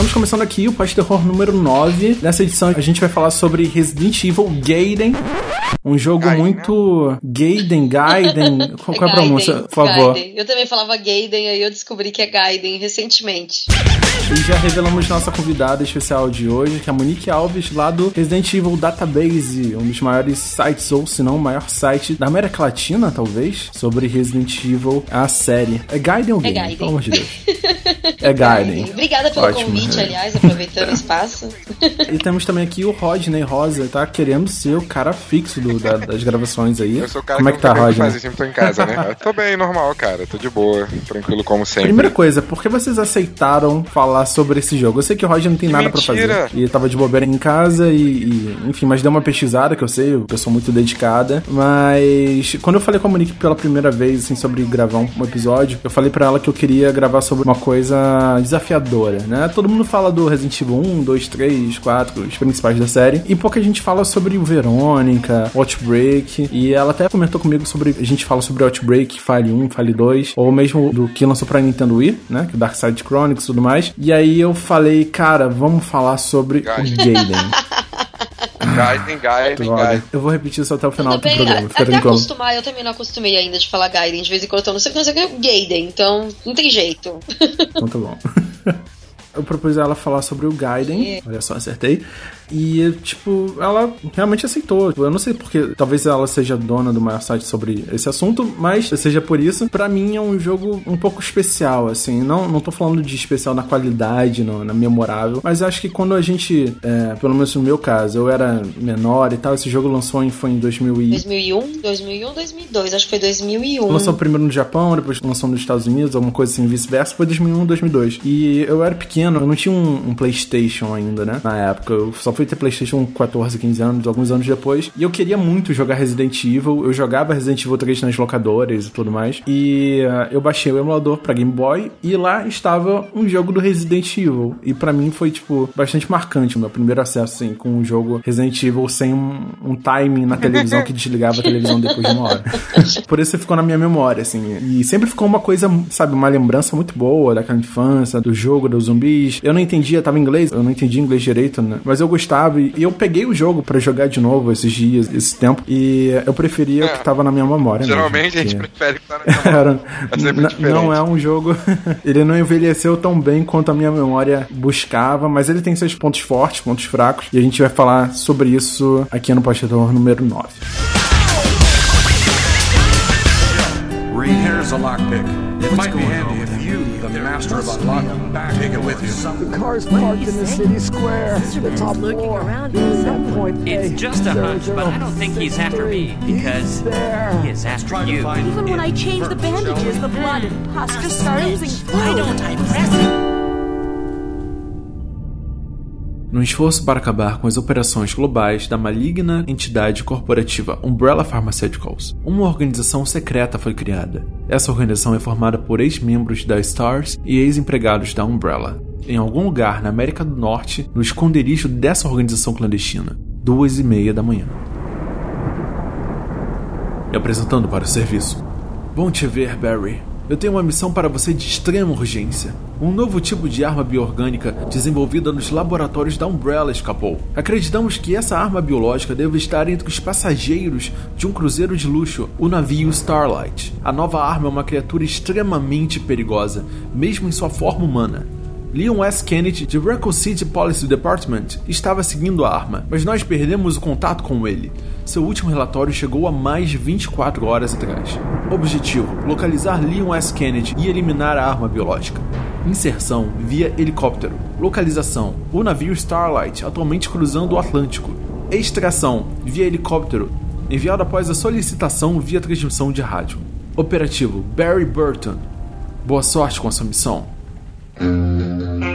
Estamos começando aqui o Pós Terror número 9. Nessa edição a gente vai falar sobre Resident Evil Gaiden. Um jogo Gaiden, muito. Gaiden, Gaiden. Qual, é a Gaiden, pronúncia, por favor? Gaiden. Eu também falava Gaiden, aí eu descobri que é Gaiden recentemente. E já revelamos nossa convidada especial de hoje, que é a Monique Alves, lá do Resident Evil Database, um dos maiores sites, ou se não, o maior site da América Latina, talvez, sobre Resident Evil, a série. É Gaiden ou É Gaiden? Gaiden. Pelo amor de Deus. É Gaiden. Obrigada pelo Ótimo. convite, aliás, aproveitando o espaço. E temos também aqui o Rodney Rosa, tá querendo ser o cara fixo do- da- das gravações aí. Eu sou o cara Como é que, que tá, Rodney? fazer, sempre tô em casa, né? Eu tô bem, normal, cara. Tô de boa, tranquilo como sempre. Primeira coisa, por que vocês aceitaram falar sobre esse jogo? Eu sei que o Roger não tem Que nada pra mentira! fazer. E tava de bobeira em casa e, e, enfim, mas deu uma pesquisada, que eu sei, eu sou muito dedicada. Mas quando eu falei com a Monique pela primeira vez, assim, sobre gravar um, um episódio, eu falei pra ela que eu queria gravar sobre uma coisa desafiadora, né? Todo mundo fala do Resident Evil 1, 2, 3, 4, os principais da série. E pouca gente fala sobre o Verônica, Outbreak. E ela até comentou comigo sobre. A gente fala sobre Outbreak, File 1, File 2, ou mesmo do que lançou pra Nintendo Wii, né? Que é Dark Side Chronicles e tudo mais. E aí eu falei, cara, vamos falar sobre o Gaiden. Gaiden. Gaiden, Gaiden. Eu vou repetir isso até o final Tudo do programa, fica até tranquilo. acostumar, eu também não acostumei ainda de falar Gaiden. De vez em quando eu sei, não sei o que, Gaiden, então não tem jeito. Então tá bom. Eu propus a ela falar sobre o Gaiden. Olha só, acertei. E, tipo, ela realmente aceitou. Eu não sei porque, talvez ela seja dona do maior site sobre esse assunto, mas seja por isso, pra mim é um jogo um pouco especial, assim. Não, não tô falando de especial na qualidade, no, na memorável, mas acho que quando a gente, é, pelo menos no meu caso, eu era menor e tal, esse jogo lançou em, foi em 2000 e... 2001, 2001, 2002, acho que foi 2001. Lançou primeiro no Japão, depois lançou nos Estados Unidos, alguma coisa assim, vice-versa. Foi 2001, 2002. E eu era pequeno, eu não tinha um, um PlayStation ainda, né? Na época. Eu só fui ter PlayStation com 14, 15 anos, alguns anos depois. E eu queria muito jogar Resident Evil. Eu jogava Resident Evil 3 nas locadoras e tudo mais. E uh, eu baixei o emulador pra Game Boy. E lá estava um jogo do Resident Evil. E pra mim foi, tipo, bastante marcante o meu primeiro acesso, assim, com um jogo Resident Evil sem um, um timing na televisão que desligava a televisão depois de uma hora. Por isso ficou na minha memória, assim. E sempre ficou uma coisa, sabe, uma lembrança muito boa daquela infância, do jogo, dos zumbis. Eu não entendia, tava em inglês, eu não entendi inglês direito, né? Mas eu gostava e eu peguei o jogo pra jogar de novo esses dias, esse tempo. E eu preferia o que tava na minha memória. mesmo, Geralmente a gente porque- prefere que tá na É diferente. não é um jogo. ele não envelheceu tão bem quanto a minha memória buscava, mas ele tem seus pontos fortes, pontos fracos, e a gente vai falar sobre isso aqui no Postador número 9. Reed, here's a lockpick. It might be handy if you, the master of unlocking, take it with you. The car's parked in the city square. The top looking floor. around Here's for that point. It's just a hunch, but I don't think he's after me because there. he is after Try you. Even when I change the bandages, the blood and pus just start oozing Why don't I press it? No esforço para acabar com as operações globais da maligna entidade corporativa Umbrella Pharmaceuticals, uma organização secreta foi criada. Essa organização é formada por ex-membros da STARS e ex-empregados da Umbrella. Em algum lugar na América do Norte, no esconderijo dessa organização clandestina, duas e meia da manhã. Me apresentando para o serviço. Bom te ver, Barry. Eu tenho uma missão para você de extrema urgência. Um novo tipo de arma bioorgânica desenvolvida nos laboratórios da Umbrella escapou. Acreditamos que essa arma biológica deve estar entre os passageiros de um cruzeiro de luxo, o navio Starlight. A nova arma é uma criatura extremamente perigosa, mesmo em sua forma humana. Leon S. Kennedy, de Raccoon City Police Department, estava seguindo a arma, mas nós perdemos o contato com ele. Seu último relatório chegou a mais de 24 horas atrás. Objetivo: localizar Leon S. Kennedy e eliminar a arma biológica. Inserção via helicóptero. Localização: o navio Starlight, atualmente cruzando o Atlântico. Extração via helicóptero, enviado após a solicitação via transmissão de rádio. Operativo Barry Burton. Boa sorte com a sua missão. Mm-hmm.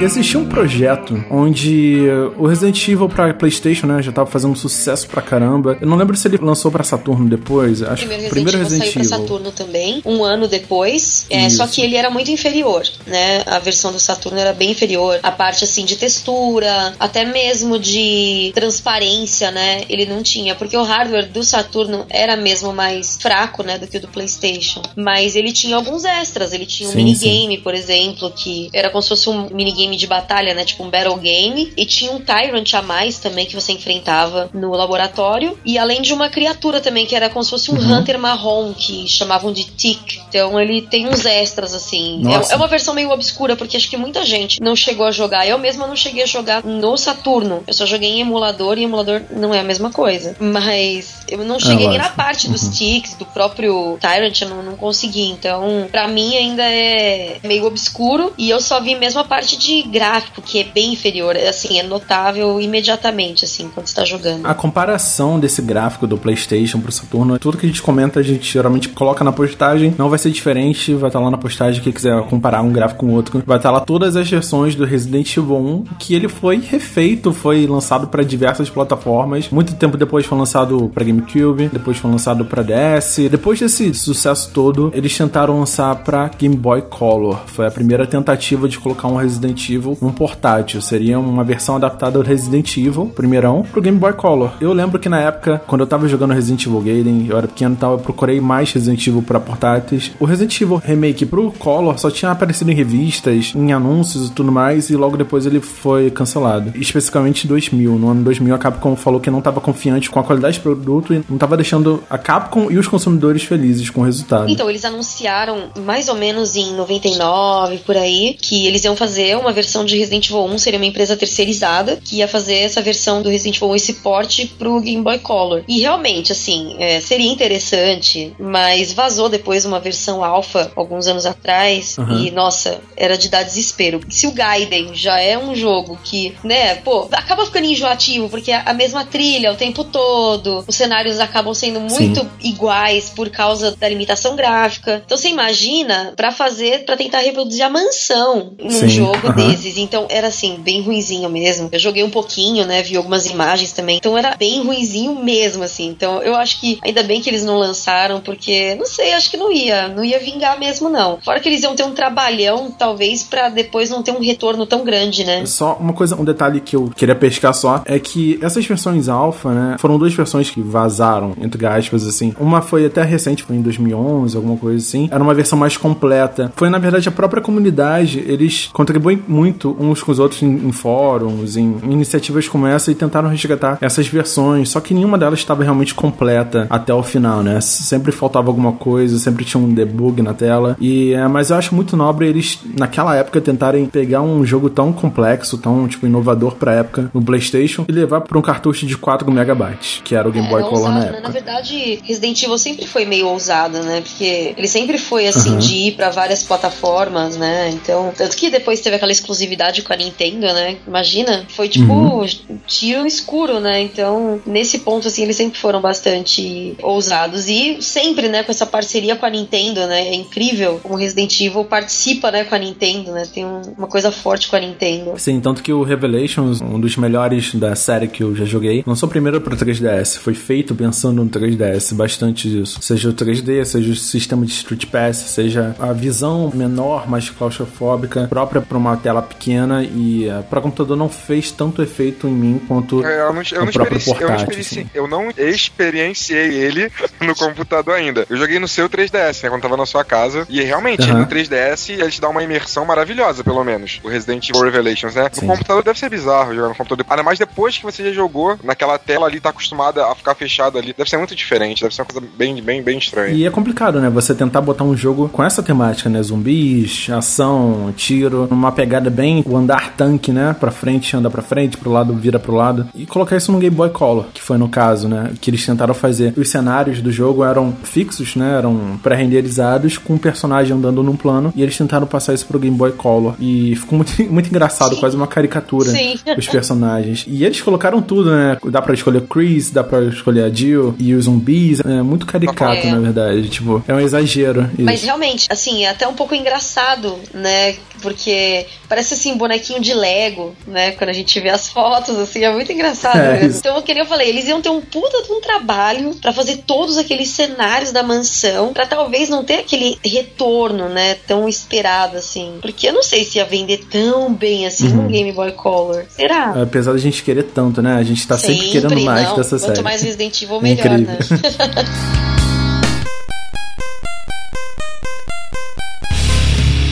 Existia um projeto onde o Resident Evil pra PlayStation, né, já tava fazendo sucesso pra caramba. Eu não lembro se ele lançou pra Saturno depois. Acho Primeiro que Resident, primeiro Evil Resident saiu pra Evil. Saturno também, um ano depois. É, só que ele era muito inferior, né? A versão do Saturno era bem inferior. A parte assim de textura, até mesmo de transparência, né? Ele não tinha, porque o hardware do Saturno era mesmo mais fraco, né, do que o do PlayStation. Mas ele tinha alguns extras. Ele tinha um Sim, minigame, por exemplo, que era como se fosse um minigame de batalha, né? Tipo um battle game. E tinha um Tyrant a mais também que você enfrentava no laboratório. E além de uma criatura também, que era como se fosse um Uhum. Hunter marrom, que chamavam de Tick. Então ele tem uns extras, assim. É, é uma versão meio obscura, porque acho que muita gente não chegou a jogar. Eu mesma não cheguei a jogar no Saturno. Eu só joguei em emulador e emulador não é a mesma coisa. Mas eu não cheguei nem na parte dos Uhum. ticks, do próprio Tyrant, eu não, não consegui. Então, pra mim ainda é meio obscuro. E eu só vi mesmo a parte de gráfico, que é bem inferior. Assim, é notável imediatamente, assim, quando você tá jogando. A comparação desse gráfico do PlayStation pro Saturno, tudo que a gente comenta, a gente geralmente coloca na postagem. Não vai ser diferente, vai estar lá na postagem. Quem quiser comparar um gráfico com o outro, vai estar lá todas as versões do Resident Evil 1, que ele foi refeito, foi lançado para diversas plataformas. Muito tempo depois foi lançado para GameCube, depois foi lançado para DS. Depois desse sucesso todo, eles tentaram lançar para Game Boy Color. Foi a primeira tentativa de colocar um Resident Evil portátil. Seria uma versão adaptada do Resident Evil, primeirão, pro Game Boy Color. Eu lembro que na época, quando eu tava jogando Resident Evil Gaiden, eu era pequeno e tal, eu procurei mais Resident Evil pra portáteis. O Resident Evil Remake pro Color só tinha aparecido em revistas, em anúncios e tudo mais, e logo depois ele foi cancelado. Especificamente em 2000. No ano 2000, a Capcom falou que não tava confiante com a qualidade do produto e não tava deixando a Capcom e os consumidores felizes com o resultado. Então, eles anunciaram mais ou menos em 99, por aí, que eles iam fazer uma versão de Resident Evil 1, seria uma empresa terceirizada, que ia fazer essa versão do Resident Evil 1, esse porte pro Game Boy Color. E realmente, assim, é, seria interessante, mas vazou depois uma versão alfa, alguns anos atrás, Uhum. e nossa, era de dar desespero. Se o Gaiden já é um jogo que, né, pô, acaba ficando enjoativo, porque é a mesma trilha o tempo todo, os cenários acabam sendo muito iguais por causa da limitação gráfica. Então você imagina pra fazer, pra tentar reproduzir a mansão num Sim, jogo aham. Então era assim, bem ruinzinho mesmo. Eu joguei um pouquinho, né, vi algumas imagens também. Então era bem ruinzinho mesmo, assim. Então eu acho que ainda bem que eles não lançaram, porque, não sei, acho que não ia, não ia vingar mesmo, não. Fora que eles iam ter um trabalhão, talvez, pra depois não ter um retorno tão grande, né? Só uma coisa, um detalhe que eu queria pescar só é que essas versões alfa, né, foram duas versões que vazaram, entre aspas, assim. Uma foi até recente, foi em 2011, alguma coisa assim. Era uma versão mais completa. Foi, na verdade, a própria comunidade, eles contribuem muito uns com os outros em, em fóruns, em iniciativas como essa e tentaram resgatar essas versões, só que nenhuma delas estava realmente completa até o final, né? Sempre faltava alguma coisa, sempre tinha um debug na tela. E, é, mas eu acho muito nobre eles, naquela época, tentarem pegar um jogo tão complexo, tão, tipo, inovador pra época no PlayStation e levar pra um cartucho de 4 megabytes, que era o Game Boy É, Color ousado, na né? época. Na verdade, Resident Evil sempre foi meio ousado, né? Porque ele sempre foi assim Uhum. de ir pra várias plataformas, né? Então, tanto que depois teve aquela exclusividade com a Nintendo, né? Imagina, foi tipo Uhum. tiro escuro, né? Então, nesse ponto assim, eles sempre foram bastante ousados e sempre, né, com essa parceria com a Nintendo, né? É incrível como Resident Evil participa, né, com a Nintendo, né? Tem um- uma coisa forte com a Nintendo. Sim, tanto que o Revelations, um dos melhores da série que eu já joguei, lançou primeiro pro 3DS. Foi feito pensando no 3DS, bastante disso. Seja o 3D, seja o sistema de Street Pass, seja a visão menor, mais claustrofóbica, própria pra uma tela pequena e uh, para computador não fez tanto efeito em mim quanto É, Eu não, eu o não próprio eu portátil. experienci- assim. eu não experienciei ele no computador ainda. Eu joguei no seu 3DS, né, quando tava na sua casa. E realmente, Aham. no 3DS, ele te dá uma imersão maravilhosa, pelo menos. O Resident Evil Revelations, né? Sim. No computador deve ser bizarro jogar no computador. Ainda mais depois que você já jogou naquela tela ali, tá acostumada a ficar fechado ali. Deve ser muito diferente, deve ser uma coisa bem, bem, bem estranha. E é complicado, né? Você tentar botar um jogo com essa temática, né? Zumbis, ação, tiro, uma pegada bem o andar tanque, né? Pra frente, anda pra frente, pro lado, vira pro lado. E colocar isso no Game Boy Color, que foi no caso, né? Que eles tentaram fazer. Os cenários do jogo eram fixos, né? Eram pré-renderizados com o personagem andando num plano. E eles tentaram passar isso pro Game Boy Color. E ficou muito, muito engraçado, quase uma caricatura. Sim. Os personagens. E eles colocaram tudo, né? Dá pra escolher o Chris, dá pra escolher a Jill e os zumbis. É muito caricato, É. na verdade. Tipo, é um exagero. Mas Isso. realmente, assim, é até um pouco engraçado, né? Porque Parece assim, bonequinho de Lego, né? Quando a gente vê as fotos, assim, é muito engraçado. É, mesmo. Então, que nem eu falei, eles iam ter um puta de um trabalho pra fazer todos aqueles cenários da mansão, pra talvez não ter aquele retorno, né? Tão esperado, assim. Porque eu não sei se ia vender tão bem assim Uhum. no Game Boy Color. Será? Apesar da gente querer tanto, né? A gente tá sempre, querendo mais não. dessa Quanto série. mais Resident Evil, É melhor, incrível. né?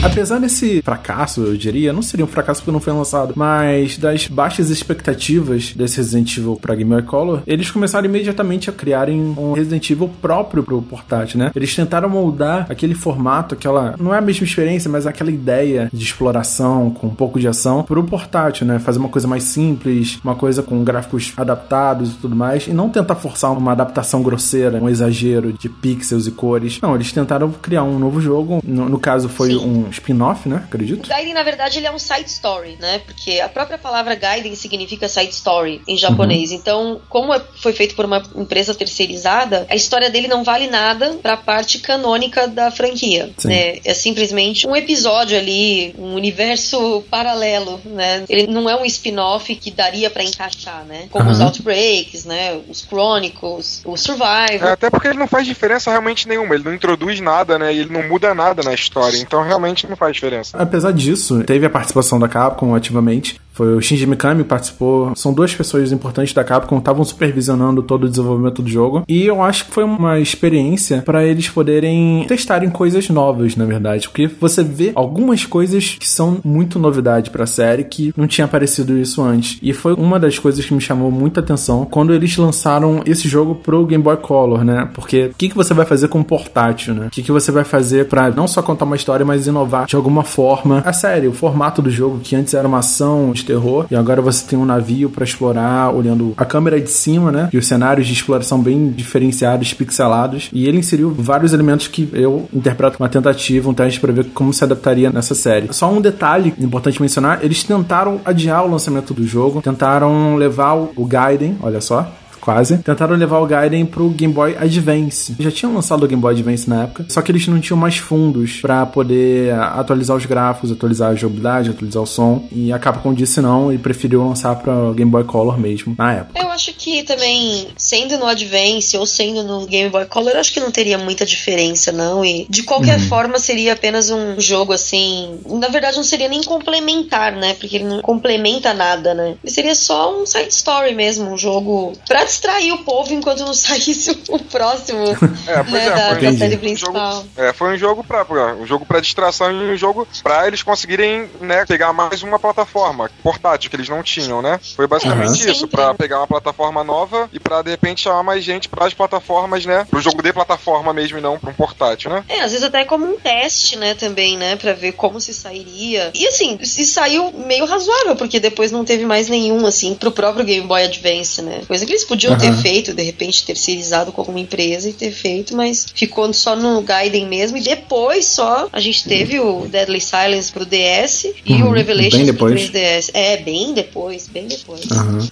Apesar desse fracasso, eu diria, não seria um fracasso porque não foi lançado, mas das baixas expectativas desse Resident Evil pra Game Boy Color, eles começaram imediatamente a criarem um Resident Evil próprio pro portátil, né? Eles tentaram moldar aquele formato, aquela. Não é a mesma experiência, mas aquela ideia de exploração com um pouco de ação pro portátil, né? Fazer uma coisa mais simples, uma coisa com gráficos adaptados e tudo mais, e não tentar forçar uma adaptação grosseira, um exagero de pixels e cores. Não, eles tentaram criar um novo jogo. No, no caso, foi Sim. Um spin-off, né? Acredito. Gaiden, na verdade, ele é um side story, né? Porque a própria palavra Gaiden significa side story em japonês. Então, como é- foi feito por uma empresa terceirizada, a história dele não vale nada pra parte canônica da franquia. Sim. Né? É simplesmente um episódio ali, um universo paralelo, né? Ele não é um spin-off que daria pra encaixar, né? Como os Aham. Outbreaks, né? Os Chronicles, o É, Survivor. até porque ele não faz diferença realmente nenhuma, ele não introduz nada, né? E ele não muda nada na história, então realmente não faz diferença. Apesar disso, teve a participação da Capcom ativamente. Foi o Shinji Mikami que participou. São duas pessoas importantes da Capcom que estavam supervisionando todo o desenvolvimento do jogo. E eu acho que foi uma experiência para eles poderem testarem coisas novas, na verdade. Porque você vê algumas coisas que são muito novidade pra série que não tinha aparecido isso antes. E foi uma das coisas que me chamou muita atenção quando eles lançaram esse jogo pro Game Boy Color, né? Porque o que, que você vai fazer com um portátil, né? O que, que você vai fazer pra não só contar uma história, mas inovar de alguma forma a série, o formato do jogo, que antes era uma ação terror, e agora você tem um navio pra explorar, olhando a câmera de cima, né? E os cenários de exploração bem diferenciados, pixelados. E ele inseriu vários elementos que eu interpreto como uma tentativa, um teste pra ver como se adaptaria nessa série. Só um detalhe importante mencionar: eles tentaram adiar o lançamento do jogo, tentaram levar o o Gaiden, olha só, quase. Tentaram levar o Gaiden pro Game Boy Advance. Já tinham lançado o Game Boy Advance na época, só que eles não tinham mais fundos pra poder atualizar os gráficos, atualizar a jogabilidade, atualizar o som. E a Capcom disse não e preferiu lançar pra Game Boy Color mesmo, na época. Eu acho que também, sendo no Advance ou sendo no Game Boy Color, eu acho que não teria muita diferença, não. E de qualquer forma seria apenas um jogo assim. Na verdade, não seria nem complementar, né? Porque ele não complementa nada, né? Ele seria só um side story mesmo, um jogo pra distrair o povo enquanto não saísse o próximo É, pois né, é, da, foi da série um principal. jogo, é, foi um jogo pra, pra- um jogo pra distração e um jogo pra eles conseguirem, né, pegar mais uma plataforma portátil que eles não tinham, né? Foi basicamente Aham. isso, pra pegar uma plataforma nova e pra de repente chamar mais gente pras plataformas, né? Pro jogo de plataforma mesmo e não pra um portátil, né? É, às vezes até como um teste, né, também, né, pra ver como se sairia. E assim, se saiu meio razoável, porque depois não teve mais nenhum, assim, pro próprio Game Boy Advance, né. Coisa que eles podiam ter Aham. feito, de repente, terceirizado com alguma empresa e ter feito, mas ficou só no Gaiden mesmo. E depois só a gente teve o Deadly Silence pro DS e Uhum, o Revelations bem pro depois. 3DS. É, bem depois, bem depois.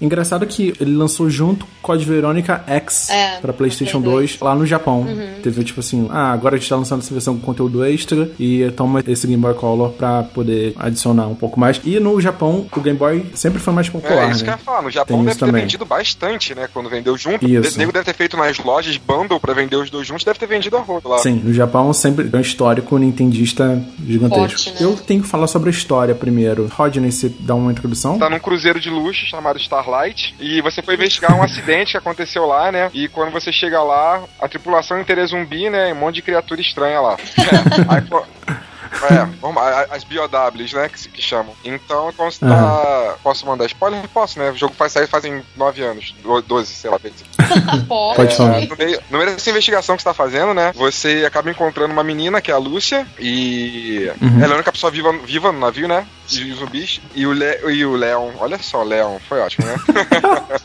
Engraçado que ele lançou junto Code Veronica X É, pra PlayStation Play 2 lá no Japão. Teve tipo assim: ah, agora a gente tá lançando essa versão com conteúdo extra e toma esse Game Boy Color pra poder adicionar um pouco mais. E no Japão, o Game Boy sempre foi mais popular. É, isso que eu né? ia falar. No Japão Tem deve ter também. vendido bastante, né? Quando vendeu junto. Isso. O nego deve ter feito nas lojas bundle pra vender os dois juntos, deve ter vendido a roda lá. Sim, no Japão sempre é um histórico nintendista gigantesco. Forte, né? Eu tenho que falar sobre a história primeiro. Rodney, você dá uma introdução? tá num cruzeiro de luxo chamado Starlight e você foi investigar um acidente que aconteceu lá, né? E quando você chega lá, a tripulação inteira é zumbi, né? E um monte de criatura estranha lá. É, aí, é, vamos, as BOWs, né? Que, se- que chamam. Então, quando você tá. Posso mandar spoiler? Posso, né? O jogo faz sair fazem 9 anos, do- 12, sei lá. Pode. Falar. No meio, no meio dessa investigação que você tá fazendo, né? Você acaba encontrando uma menina, que é a Lúcia, e Uhum. ela é a única pessoa viva, viva no navio, né? E os zumbis. E o, Le, e o Leon, olha só, o Leon, foi ótimo, né?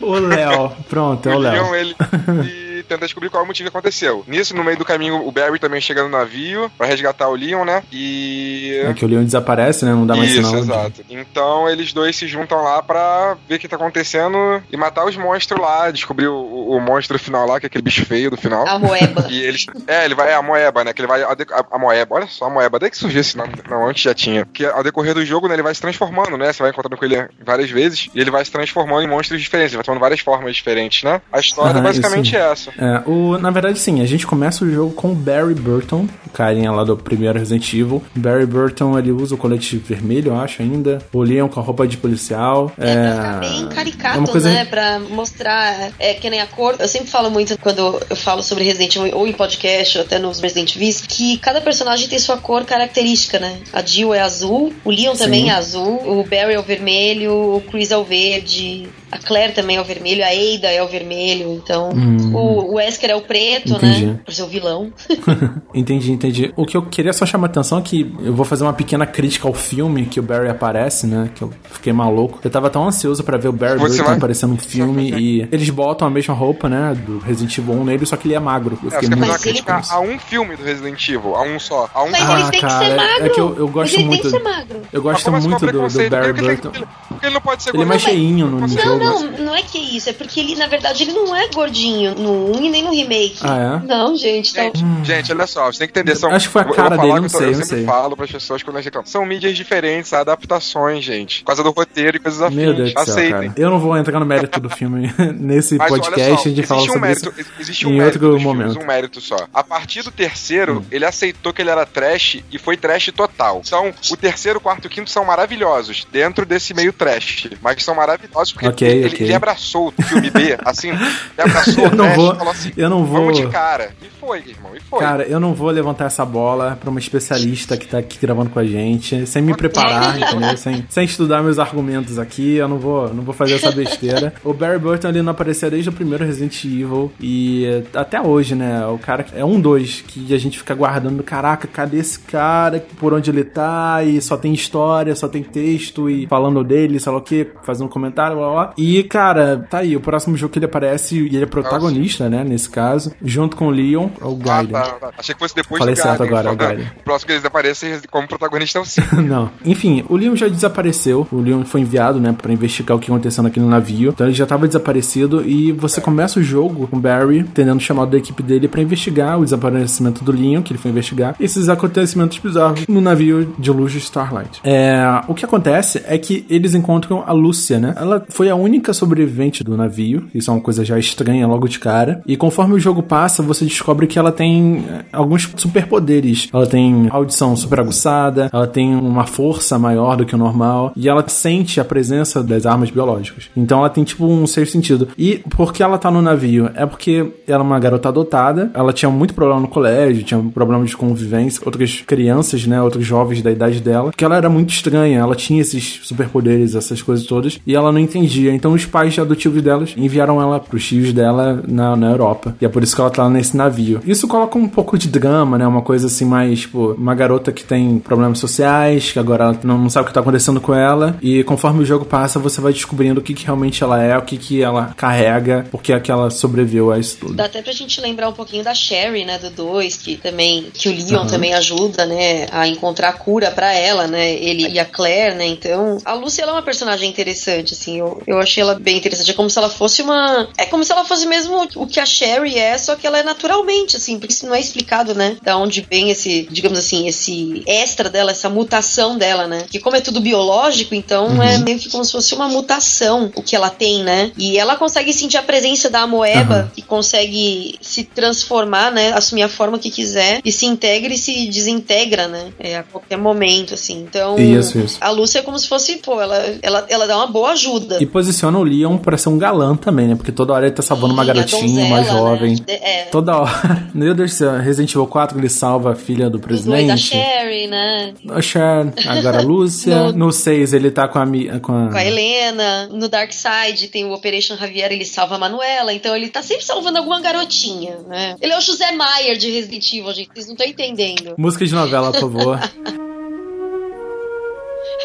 O Léo. Pronto, é o Leon, Léo. ele. E tenta descobrir qual é o motivo que aconteceu. Nisso, no meio do caminho, o Barry também chega no navio pra resgatar o Leon, né? E. É que o Leon desaparece, né? Não dá mais Isso, sinal. de- exato. Então eles dois se juntam lá pra ver o que tá acontecendo e matar os monstros lá, descobrir o, o- o monstro final lá, que é aquele bicho feio do final. A moeba. E eles. É, ele vai. É a moeba, né? Que ele vai. A, de- a- a moeba, olha só, a moeba. Daí que surgiu esse nome. Não, antes já tinha. Que ao decorrer do jogo, né, ele vai se transformando, né? Você vai encontrando com ele várias vezes. E ele vai se transformando em monstros diferentes. Ele vai tomando várias formas diferentes, né? A história Aham, é basicamente isso. essa. É, o, na verdade, sim, a gente começa o jogo com o Barry Burton, o carinha lá do primeiro Resident Evil. Barry Burton, ele usa o colete vermelho, eu acho, ainda. O Leon com a roupa de policial. É, pra ficar É, bem caricato, é uma coisa- né? Pra mostrar é, que nem a cor. Eu sempre falo muito quando eu falo sobre Resident Evil, ou em podcast, ou até nos Resident Evil, que cada personagem tem sua cor característica, né? A Jill é azul, o Leon também Sim. é azul, o Barry é o vermelho, o Chris é o verde. A Claire também é o vermelho, a Ada é o vermelho, então Hum. o, o Wesker é o preto, Entendi. né? Por ser o vilão. entendi, entendi. O que eu queria só chamar a atenção é que eu vou fazer uma pequena crítica ao filme que o Barry aparece, né? Que eu fiquei maluco. Eu tava tão ansioso pra ver o Barry Você Burton vai- aparecendo no filme e eles botam a mesma roupa, né? Do Resident Evil 1 nele, só que ele é magro. Eu É, fiquei fazer muito ele- crítica a um filme do Resident Evil, a um só. A um Mas ele Ah, tem que cara, ser é magro. que eu- eu gosto ele muito- tem que ser magro. Eu gosto muito do, do? Barry ele Burton. Porque ele não pode ser Ele é mais cheinho no, jogo. Não, não é que é isso. É porque ele, na verdade, ele não é gordinho no 1 e nem no remake. Ah, é? Não, gente. Então, Gente, gente, olha só, você tem que entender. São, Acho que foi a cara falar dele, que não eu sei, Eu não sei. falo pras pessoas quando eles reclamam. São mídias diferentes, adaptações, gente. Por causa do roteiro e coisas afins. Meu Deus do céu, Aceitem. cara. Eu não vou entrar no mérito do filme nesse Mas podcast, olha só, a gente fala existe um sobre mérito, isso existe um em mérito outro filmes, momento. Hum. um mérito só. A partir do terceiro, ele aceitou que ele era trash e foi trash total. Então, o terceiro, quarto e quinto são maravilhosos dentro desse meio trash, mas são maravilhosos porque Ok, ele, ok. ele abraçou o filme B, assim, ele abraçou Eu o não vou- falou assim, eu não vou- vamos de cara. E foi, irmão, e foi. Cara, eu não vou levantar essa bola pra uma especialista que tá aqui gravando com a gente, sem me preparar, entendeu? Sem, sem estudar meus argumentos aqui, eu não vou, não vou fazer essa besteira. O Barry Burton ele não aparecia desde o primeiro Resident Evil e até hoje, né? O cara é um dois que a gente fica guardando, caraca, cadê esse cara? Por onde ele tá? E só tem história, só tem texto e falando dele, sei lá o que, fazendo comentário, blá blá. E, cara, tá aí, o próximo jogo que ele aparece e ele é protagonista, né? Nesse caso, junto com o Leon, é o Ah, Gaiden. tá, tá. Achei que fosse depois Falei do certo Gaiden. agora, o Gaiden. O próximo que eles aparecem como protagonista é o Sim. Não. Enfim, o Leon já desapareceu. O Leon foi enviado, né, pra investigar o que aconteceu naquele navio. Então ele já tava desaparecido e você começa o jogo com o Barry tentando chamar da equipe dele pra investigar o desaparecimento do Leon, que ele foi investigar, esses acontecimentos bizarros no navio de luxo Starlight. É, o que acontece é que eles encontram a Lúcia, né? Ela foi a única sobrevivente do navio. Isso é uma coisa já estranha logo de cara. E conforme o jogo passa, você descobre que ela tem é, alguns superpoderes. Ela tem audição super aguçada, ela tem uma força maior do que o normal e ela sente a presença das armas biológicas. Então ela tem tipo um sexto sentido. E por que ela tá no navio? É porque ela é uma garota adotada, ela tinha muito problema no colégio, tinha problema de convivência, outras crianças, né, outros jovens da idade dela, que ela era muito estranha, ela tinha esses superpoderes, essas coisas todas, e ela não entendia. Então os pais adotivos delas enviaram ela pros tios dela na, na Europa. E é por isso que ela tá nesse navio. Isso coloca um pouco de drama, né? Uma coisa assim mais, tipo, uma garota que tem problemas sociais, que agora ela não, não sabe o que tá acontecendo com ela. E conforme o jogo passa, você vai descobrindo o que, que realmente ela é, o que, que ela carrega, porque é que ela sobreviveu a isso tudo. Dá até pra gente lembrar um pouquinho da Sherry, né, do 2, que também, que o Leon Aham. também ajuda, né, a encontrar cura pra ela, né, ele e a Claire, né, então a Lucy, ela é uma personagem interessante, assim, eu, eu achei ela bem interessante, é como se ela fosse uma, é como se ela fosse mesmo o que a Sherry é, só que ela é naturalmente, assim, porque isso não é explicado, né, da onde vem esse, digamos assim, esse extra dela, essa mutação dela, né, que como é tudo biológico, então é meio que como se fosse uma mutação o que ela tem, né, e ela consegue sentir a presença da Amoeba, Aham. que consegue se transformar, né? Assumir a forma que quiser e se integra e se desintegra, né? É, a qualquer momento, assim. Então, Isso, isso. a Lúcia é como se fosse, pô, ela, ela, ela dá uma boa ajuda. E posiciona o Leon pra ser um galã também, né? Porque toda hora ele tá salvando uma a garotinha, uma donzela, jovem. né? É. Toda hora. Meu Deus do céu, Resident Evil 4 ele salva a filha do Os dois da presidente. Sherry, né? A Cher, agora a Lúcia. No- No 6 ele tá com a, com a. Com a Helena. No Dark Side tem o Operation Javier, ele salva a Manuela. Então ele tá sempre salvando alguma garotinha, né? Ele é o José Maier de Resident Evil, gente. Vocês não estão entendendo. Música de novela, por favor.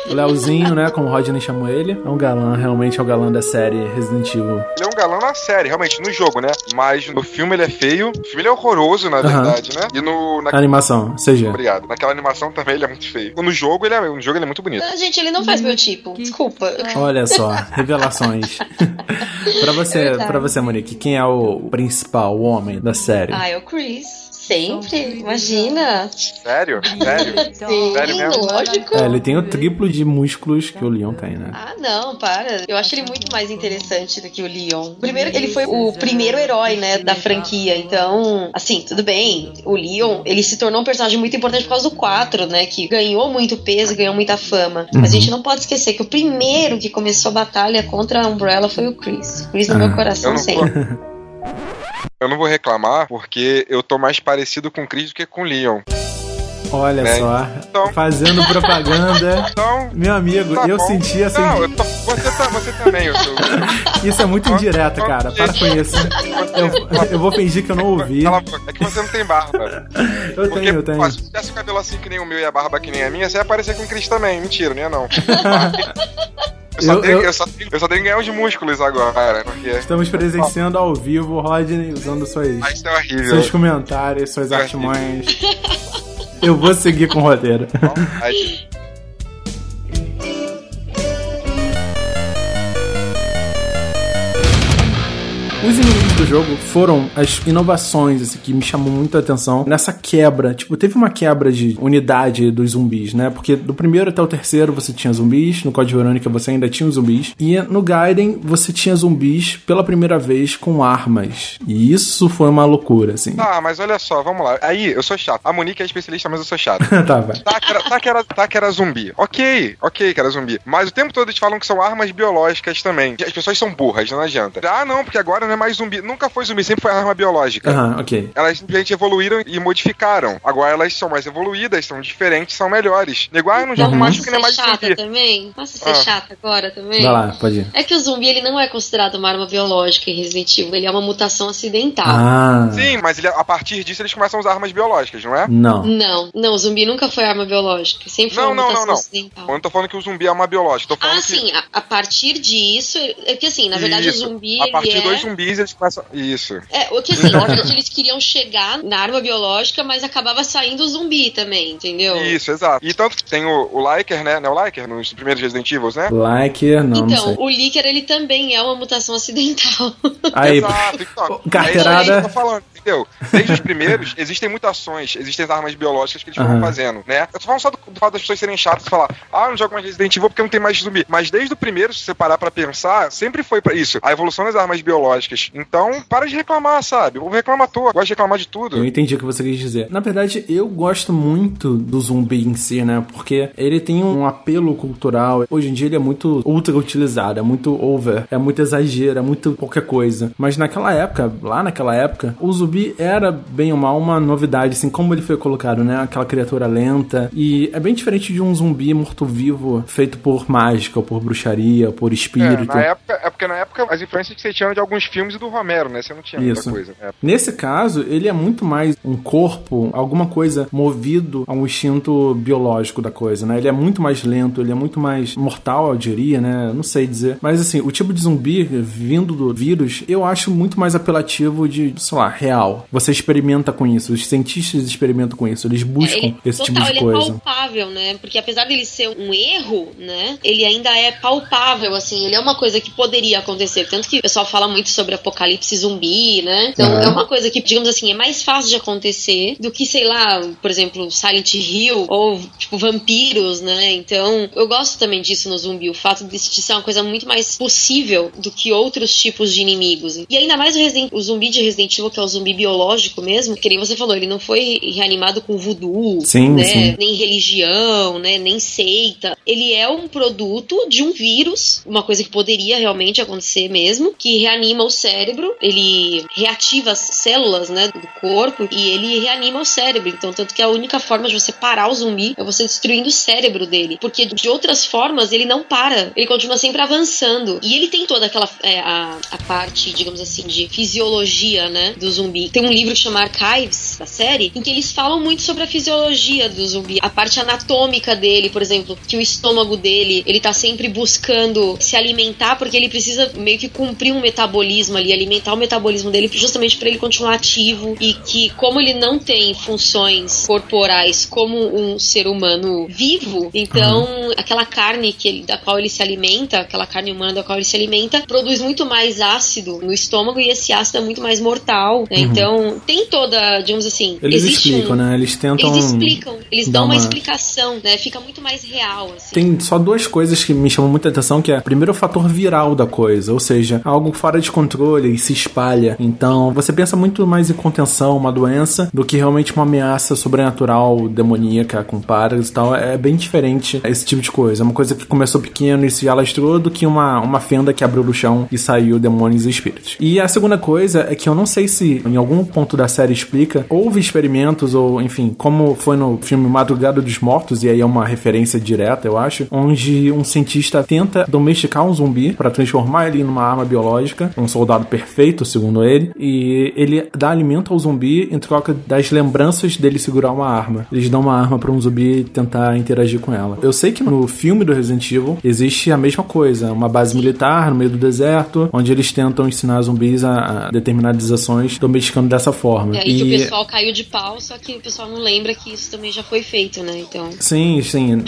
O Leozinho, né, como o Rodney chamou ele, é um galã, realmente é o galã da série Resident Evil. Ele é um galã na série, realmente, no jogo, né? Mas no filme ele é feio. No filme ele é horroroso, na verdade, né? E no. Na... Animação, CG. Obrigado. Naquela animação também ele é muito feio. No jogo ele é, no jogo ele é muito bonito. Ah, gente, ele não faz meu tipo. Desculpa. Olha só, revelações. pra É você, verdade. para você, Monique, quem é o principal, o homem da série? Ah, é o Chris. Sempre. Imagina. Sério? Sério? Sim, Sério mesmo? lógico. É, ele tem o triplo de músculos que o Leon tem, né? Ah, não, para. Eu acho ele muito mais interessante do que o Leon. Primeiro, ele foi o primeiro herói, né, da franquia. Então, assim, tudo bem. O Leon, ele se tornou um personagem muito importante por causa do 4, né, que ganhou muito peso, ganhou muita fama. Mas a gente não pode esquecer que o primeiro que começou a batalha contra a Umbrella foi o Chris. Chris no Ah. meu Eu coração sempre. Eu não vou reclamar porque eu tô mais parecido com o Chris do que com o Leon. Olha É, só, então- fazendo propaganda. Então. Meu amigo, tá eu bom. senti essa. Não, eu tô- você, tá, você também, eu sou. Isso é muito indireto, cara. Para com isso. Eu, eu vou fingir que eu não ouvi. É que você não tem barba. Eu Porque, tenho, eu tenho. pô, se tivesse o cabelo assim que nem o meu e a barba que nem a minha, você ia aparecer com o Chris também. Mentira, não ia não. Eu só, Eu- tenho, eu- eu só tenho- eu só tenho que ganhar uns músculos agora, porque. Estamos presenciando ao vivo o Rodney usando suas, é horrível. seus comentários, suas É artimanhas. Eu vou seguir com o roteiro. Os inimigos do jogo foram as inovações assim, que me chamou muito a atenção nessa quebra. Tipo, teve uma quebra de unidade dos zumbis, né? Porque do primeiro até o terceiro você tinha zumbis, no Código Verônica você ainda tinha zumbis, e no Gaiden você tinha zumbis pela primeira vez com armas. E isso foi uma loucura, assim. Tá, mas olha só, vamos lá. Aí, eu sou chato. A Monique é especialista, mas eu sou chato. tá, vai. Tá que, era, tá, que era, tá que era zumbi. Ok, ok que era zumbi. Mas o tempo todo eles falam que são armas biológicas também. As pessoas são burras, não adianta. Ah, não, porque agora não é mais zumbi. Nunca foi zumbi, sempre foi arma biológica. Aham, ok. Elas simplesmente evoluíram e modificaram. Agora elas são mais evoluídas, são diferentes, são melhores. Ah, eu não jogo Uhum. mais porque não é ser mais chata zumbi. também? Posso ser Ah. chata agora também? Vai lá, pode ir. É que o zumbi ele não é considerado uma arma biológica em Resident Evil, ele é uma mutação acidental. Ah, Sim, mas ele- a partir disso eles começam a usar armas biológicas, não é? não. Não, não, o zumbi nunca foi arma biológica, sempre foi Não, uma não, não, mutação não. acidental. Eu não tô falando que o zumbi é uma biológica, tô falando Ah, que. sim, a, a partir disso, é que assim, na verdade Isso. o zumbi A ele partir é... dos zumbis eles começam. Isso. É, o que assim, na verdade eles queriam chegar na arma biológica, mas acabava saindo o zumbi também, entendeu? Isso, exato. E tanto que tem o, o Liker, né? Não é o Liker nos primeiros Resident Evil, né? Like, não, não Então, sei. o Licker ele também é uma mutação acidental. Aí, Exato, então. Carteirada. É isso que eu tô falando, entendeu? Desde os primeiros, existem mutações, existem as armas biológicas que eles foram Aham. fazendo, né? Eu tô falando só do, do fato das pessoas serem chatas e falar, ah, eu não jogo mais Resident Evil porque não tem mais zumbi. Mas desde o primeiro, se você parar pra pensar, sempre foi pra isso. A evolução das armas biológicas. Então, para de reclamar, sabe? O reclama à toa, gosta de reclamar de tudo. Eu entendi o que você quis dizer. Na verdade, eu gosto muito do zumbi em si, né? Porque ele tem um apelo cultural. Hoje em dia ele é muito ultra utilizado, é muito over, é muito exagero, é muito qualquer coisa. Mas naquela época, lá naquela época, o zumbi era bem ou mal uma novidade, assim, como ele foi colocado, né? Aquela criatura lenta. E é bem diferente de um zumbi morto-vivo feito por mágica, ou por bruxaria, ou por É, espírito. na época, é porque na época as influências que você tinha eram de alguns filmes e do Romero, né? Você não tinha muita Isso. coisa. É. Nesse caso, ele é muito mais um corpo, alguma coisa movido a um instinto biológico da coisa, né? Ele é muito mais lento, ele é muito mais mortal, eu diria, né? Não sei dizer. Mas assim, o tipo de zumbi vindo do vírus, eu acho muito mais apelativo de, sei lá, real. Você experimenta com isso, os cientistas experimentam com isso, eles buscam ele, esse total, tipo de ele coisa. é palpável, né? Porque apesar dele ser um erro, né? Ele ainda é palpável, assim. Ele é uma coisa que poderia acontecer. Tanto que o pessoal fala muito sobre apocalipse zumbi, né? Então Uhum. é uma coisa que, digamos assim, é mais fácil de acontecer do que, sei lá, por exemplo, Silent Hill ou, tipo, vampiros, né? Então eu gosto também disso no zumbi. O fato de, de ser uma coisa muito mais possível do que outros tipos de inimigos. E ainda mais o, Resident- o zumbi de Resident Evil, que é o zumbi biológico mesmo, que nem você falou, ele não foi reanimado com voodoo, Sim, né? sim. Nem religião, né? Nem seita. Ele é um produto de um vírus, uma coisa que poderia realmente acontecer mesmo, que reanima o cérebro cérebro, ele reativa as células, né, do corpo e ele reanima o cérebro. Então, tanto que a única forma de você parar o zumbi é você destruindo o cérebro dele. Porque de outras formas ele não para, ele continua sempre avançando. E ele tem toda aquela é, a, a parte, digamos assim, de fisiologia, né, do zumbi. Tem um livro que chama Archives, da série, em que eles falam muito sobre a fisiologia do zumbi, a parte anatômica dele, por exemplo, que o estômago dele, ele tá sempre buscando se alimentar porque ele precisa meio que cumprir um metabolismo ali, alimentar o metabolismo dele justamente para ele continuar ativo e que como ele não tem funções corporais como um ser humano vivo, então uhum. aquela carne que ele, da qual ele se alimenta, aquela carne humana da qual ele se alimenta, produz muito mais ácido no estômago e esse ácido é muito mais mortal. Né? Uhum. Então tem toda, digamos assim, eles explicam, um, né? Eles tentam. Eles explicam, eles dão uma... uma... explicação, né? Fica muito mais real. Assim. Tem só duas coisas que me chamam muita atenção, que é primeiro o fator viral da coisa, ou seja, algo fora de controle e se espalha. Então você pensa muito mais em contenção, uma doença, do que realmente uma ameaça sobrenatural, demoníaca, com paras e tal. É bem diferente esse tipo de coisa. É uma coisa que começou pequeno e se alastrou do que uma, uma fenda que abriu no chão e saiu demônios e espíritos. E a segunda coisa é que eu não sei se em algum ponto da série explica, houve experimentos ou, enfim, como foi no filme Madrugada dos Mortos, e aí é uma referência direta, eu acho, onde um cientista tenta domesticar um zumbi para transformar ele numa arma biológica, um soldado perfeito, segundo ele, e ele dá alimento ao zumbi em troca das lembranças dele segurar uma arma. Eles dão uma arma para um zumbi tentar interagir com ela. Eu sei que no filme do Resident Evil existe a mesma coisa, uma base militar no meio do deserto, onde eles tentam ensinar zumbis a, determinadas ações domesticando dessa forma. É, e, e que o pessoal caiu de pau, só que o pessoal não lembra que isso também já foi feito, né? Então. Sim, sim.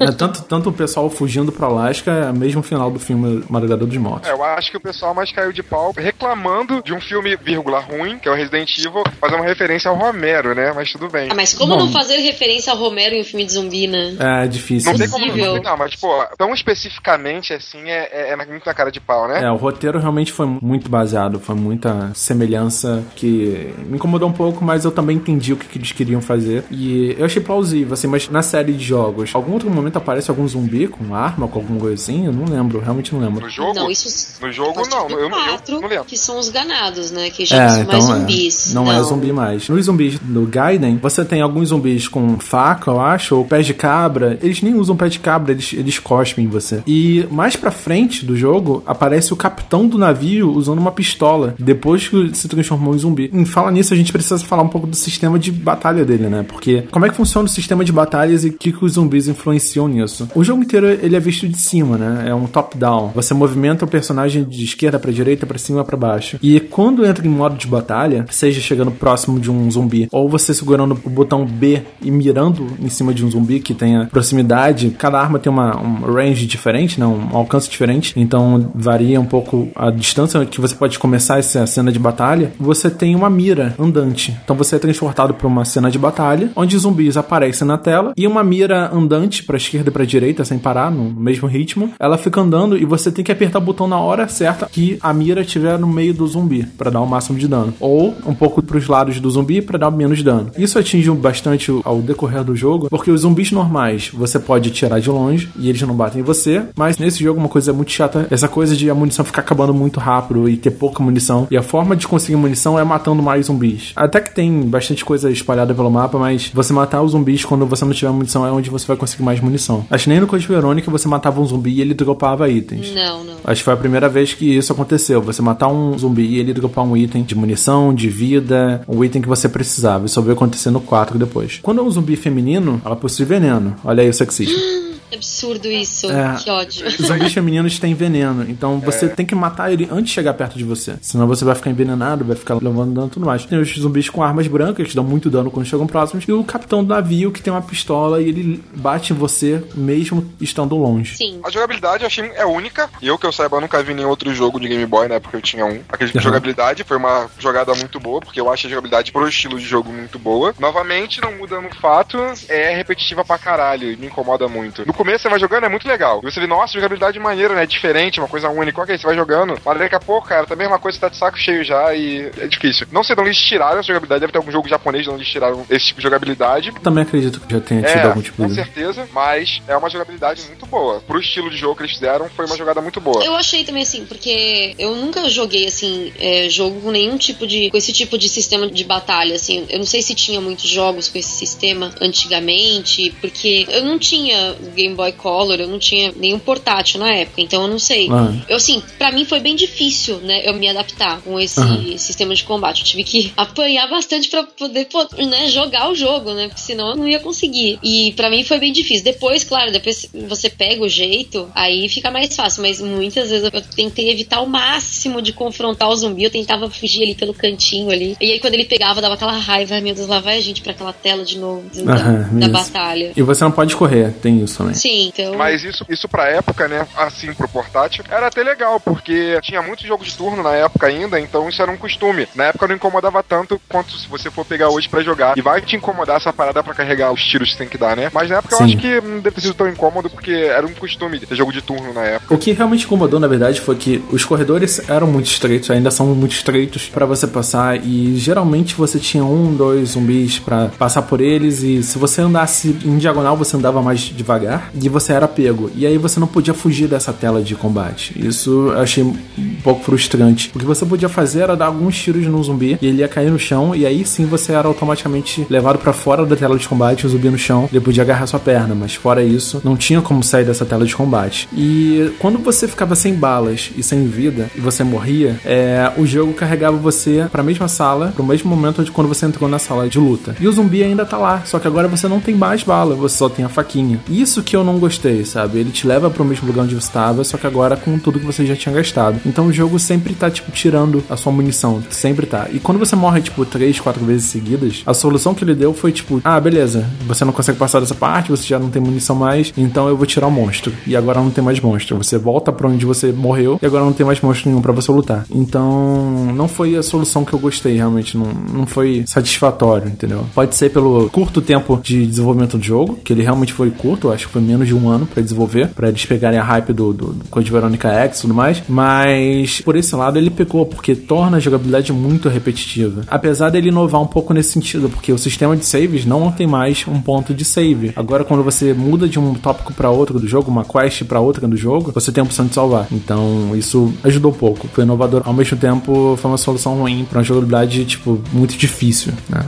É, tanto, tanto o pessoal fugindo pro Alasca, é o mesmo final do filme Madrugada dos Mortos. É, eu acho que o pessoal mais caiu de pau reclamando de um filme, vírgula, ruim, que é o Resident Evil, fazer uma referência ao Romero, né? Mas tudo bem. Ah, mas como Bom, não fazer referência ao Romero em um filme de zumbi, né? É, difícil. Não tem como não, não, mas, pô, tão especificamente assim é, é, é muito na cara de pau, né? É, o roteiro realmente foi muito baseado, foi muita semelhança que me incomodou um pouco, mas eu também entendi o que, que eles queriam fazer. E eu achei plausível, assim, mas na série de jogos, algum outro momento aparece algum zumbi com arma, com alguma coisa assim? Eu não lembro, realmente não lembro. No jogo? Não, isso. No jogo não, eu, quatro, eu não lembro. Que são os ganados, né? Que já é, são então mais é. zumbis. É. Não, não, é zumbi mais. Nos zumbis do Gaiden, você tem alguns zumbis com faca, eu acho, ou pés de cabra. Eles nem usam pé de cabra, eles, eles cospem em você. E mais pra frente do jogo, aparece o capitão do navio usando uma pistola. Depois que se transformou em zumbi. Em fala nisso, a gente precisa falar um pouco do sistema de batalha dele, né? Porque como é que funciona o sistema de batalhas e o que, que os zumbis influenciam nisso? O jogo inteiro ele é visto de cima, né? É um top-down. Você movimenta o personagem de esquerda para direita, para cima, para baixo. E quando entra em modo de batalha, seja chegando próximo de um zumbi ou você segurando o botão B e mirando em cima de um zumbi que tenha proximidade, cada arma tem uma, um range diferente, né? Um alcance diferente. Então varia um pouco a distância que você pode começar essa cena de batalha. Você tem uma mira andante. Então você é transportado para uma cena de batalha, onde zumbis aparecem na tela e uma mira andante para esquerda e para direita sem parar no mesmo ritmo. Ela fica andando e você tem que apertar o botão na hora certa que a mira estiver no meio do zumbi para dar o máximo de dano, ou um pouco para os lados do zumbi para dar menos dano. Isso atinge bastante ao decorrer do jogo, porque os zumbis normais você pode tirar de longe e eles não batem em você, mas nesse jogo uma coisa muito chata, essa coisa de a munição ficar acabando muito rápido e ter pouca munição. E a forma de conseguir munição é matando mais zumbis. Até que tem bastante coisa espalhada pelo mapa, mas você matar os zumbis quando você não tiver munição é onde você vai conseguir mais munição. Acho que nem no Code Verônica você matava um zumbi e ele dropava itens. Não, não. Acho que foi a primeira vez que isso aconteceu. Você matar um zumbi e ele dropar um item de munição, de vida, um item que você precisava. Isso veio acontecer no 4 depois. Quando é um zumbi feminino, ela possui veneno. Olha aí o sexismo. absurdo isso. É, que ódio. Os zumbis femininos têm veneno. Então você é. tem que matar ele antes de chegar perto de você. Senão você vai ficar envenenado, vai ficar levando dano e tudo mais. Tem os zumbis com armas brancas, que dão muito dano quando chegam próximos. E o capitão do navio, que tem uma pistola e ele bate em você mesmo estando longe. Sim. A jogabilidade eu achei é única. E eu que eu saiba, eu nunca vi nenhum outro jogo de Game Boy, né? Porque eu tinha um. Acredito que uhum. jogabilidade foi uma jogada muito boa, porque eu acho a jogabilidade pro estilo de jogo muito boa. Novamente, não muda no fato, é repetitiva pra caralho e me incomoda muito. No começo você vai jogando, é muito legal. E você vê, nossa, jogabilidade maneira, né? Diferente, uma coisa única. Ok, você vai jogando, mas daqui a pouco, cara, também é uma coisa que tá de saco cheio já e é difícil. Não sei de onde eles tiraram essa jogabilidade, deve ter algum jogo japonês de onde eles tiraram esse tipo de jogabilidade. Também acredito que já tenha tido É, algum tipo com de. certeza, mas é uma jogabilidade muito boa. Pro estilo de jogo que eles fizeram, foi uma jogada muito boa. Eu achei também assim, porque eu nunca joguei assim, é, jogo com nenhum tipo de. com esse tipo de sistema de batalha, assim. Eu não sei se tinha muitos jogos com esse sistema antigamente, porque eu não tinha Game Boy Color, eu não tinha nenhum portátil na época, então eu não sei. Ah. Eu, assim, pra mim foi bem difícil, né, eu me adaptar com esse Aham. sistema de combate. Eu tive que apanhar bastante pra poder, né, jogar o jogo, né, porque senão eu não ia conseguir. E pra mim foi bem difícil. Depois, claro, depois você pega o jeito, aí fica mais fácil, mas muitas vezes eu tentei evitar o máximo de confrontar o zumbi, eu tentava fugir ali pelo cantinho ali. E aí quando ele pegava, dava aquela raiva, ai meu Deus, lá vai a gente pra aquela tela de novo da, Aham, da batalha. E você não pode correr, tem isso também. Sim, então. Mas isso, isso pra época, né, assim, pro portátil, era até legal, porque tinha muito jogo de turno na época ainda, então isso era um costume. Na época não incomodava tanto quanto se você for pegar hoje pra jogar. E vai te incomodar essa parada pra carregar os tiros que tem que dar, né? Mas na época eu Sim. acho que não deve ter sido tão incômodo, porque era um costume ter jogo de turno na época. O que realmente incomodou, na verdade, foi que os corredores eram muito estreitos, ainda são muito estreitos pra você passar e geralmente você tinha um, dois zumbis pra passar por eles e se você andasse em diagonal você andava mais devagar e você era pego. E aí você não podia fugir dessa tela de combate. Isso eu achei um pouco frustrante. O que você podia fazer era dar alguns tiros no zumbi e ele ia cair no chão e aí sim você era automaticamente levado pra fora da tela de combate, o zumbi no chão, ele podia agarrar sua perna, mas fora isso, não tinha como sair dessa tela de combate. E quando você ficava sem balas e sem vida e você morria, é, o jogo carregava você pra mesma sala, pro mesmo momento de quando você entrou na sala de luta. E o zumbi ainda tá lá, só que agora você não tem mais bala, você só tem a faquinha. Isso que eu não gostei, sabe? Ele te leva pro mesmo lugar onde você estava, só que agora com tudo que você já tinha gastado. Então o jogo sempre tá, tipo, tirando a sua munição. Sempre tá. E quando você morre, tipo, três, quatro vezes seguidas, a solução que ele deu foi, tipo, ah, beleza, você não consegue passar dessa parte, você já não tem munição mais, então eu vou tirar o monstro. E agora não tem mais monstro. Você volta pra onde você morreu e agora não tem mais monstro nenhum pra você lutar. Então, não foi a solução que eu gostei, realmente. Não, não foi satisfatório, entendeu? Pode ser pelo curto tempo de desenvolvimento do jogo, que ele realmente foi curto, acho que foi menos de um ano pra desenvolver, pra eles pegarem a hype do, do, do Code Veronica X e tudo mais. Mas, por esse lado, ele pecou, porque torna a jogabilidade muito repetitiva. Apesar dele inovar um pouco nesse sentido, porque o sistema de saves não tem mais um ponto de save. Agora, quando você muda de um tópico pra outro do jogo, uma quest pra outra do jogo, você tem a opção de salvar. Então, isso ajudou pouco. Foi inovador. Ao mesmo tempo, foi uma solução ruim pra uma jogabilidade, tipo, muito difícil, né?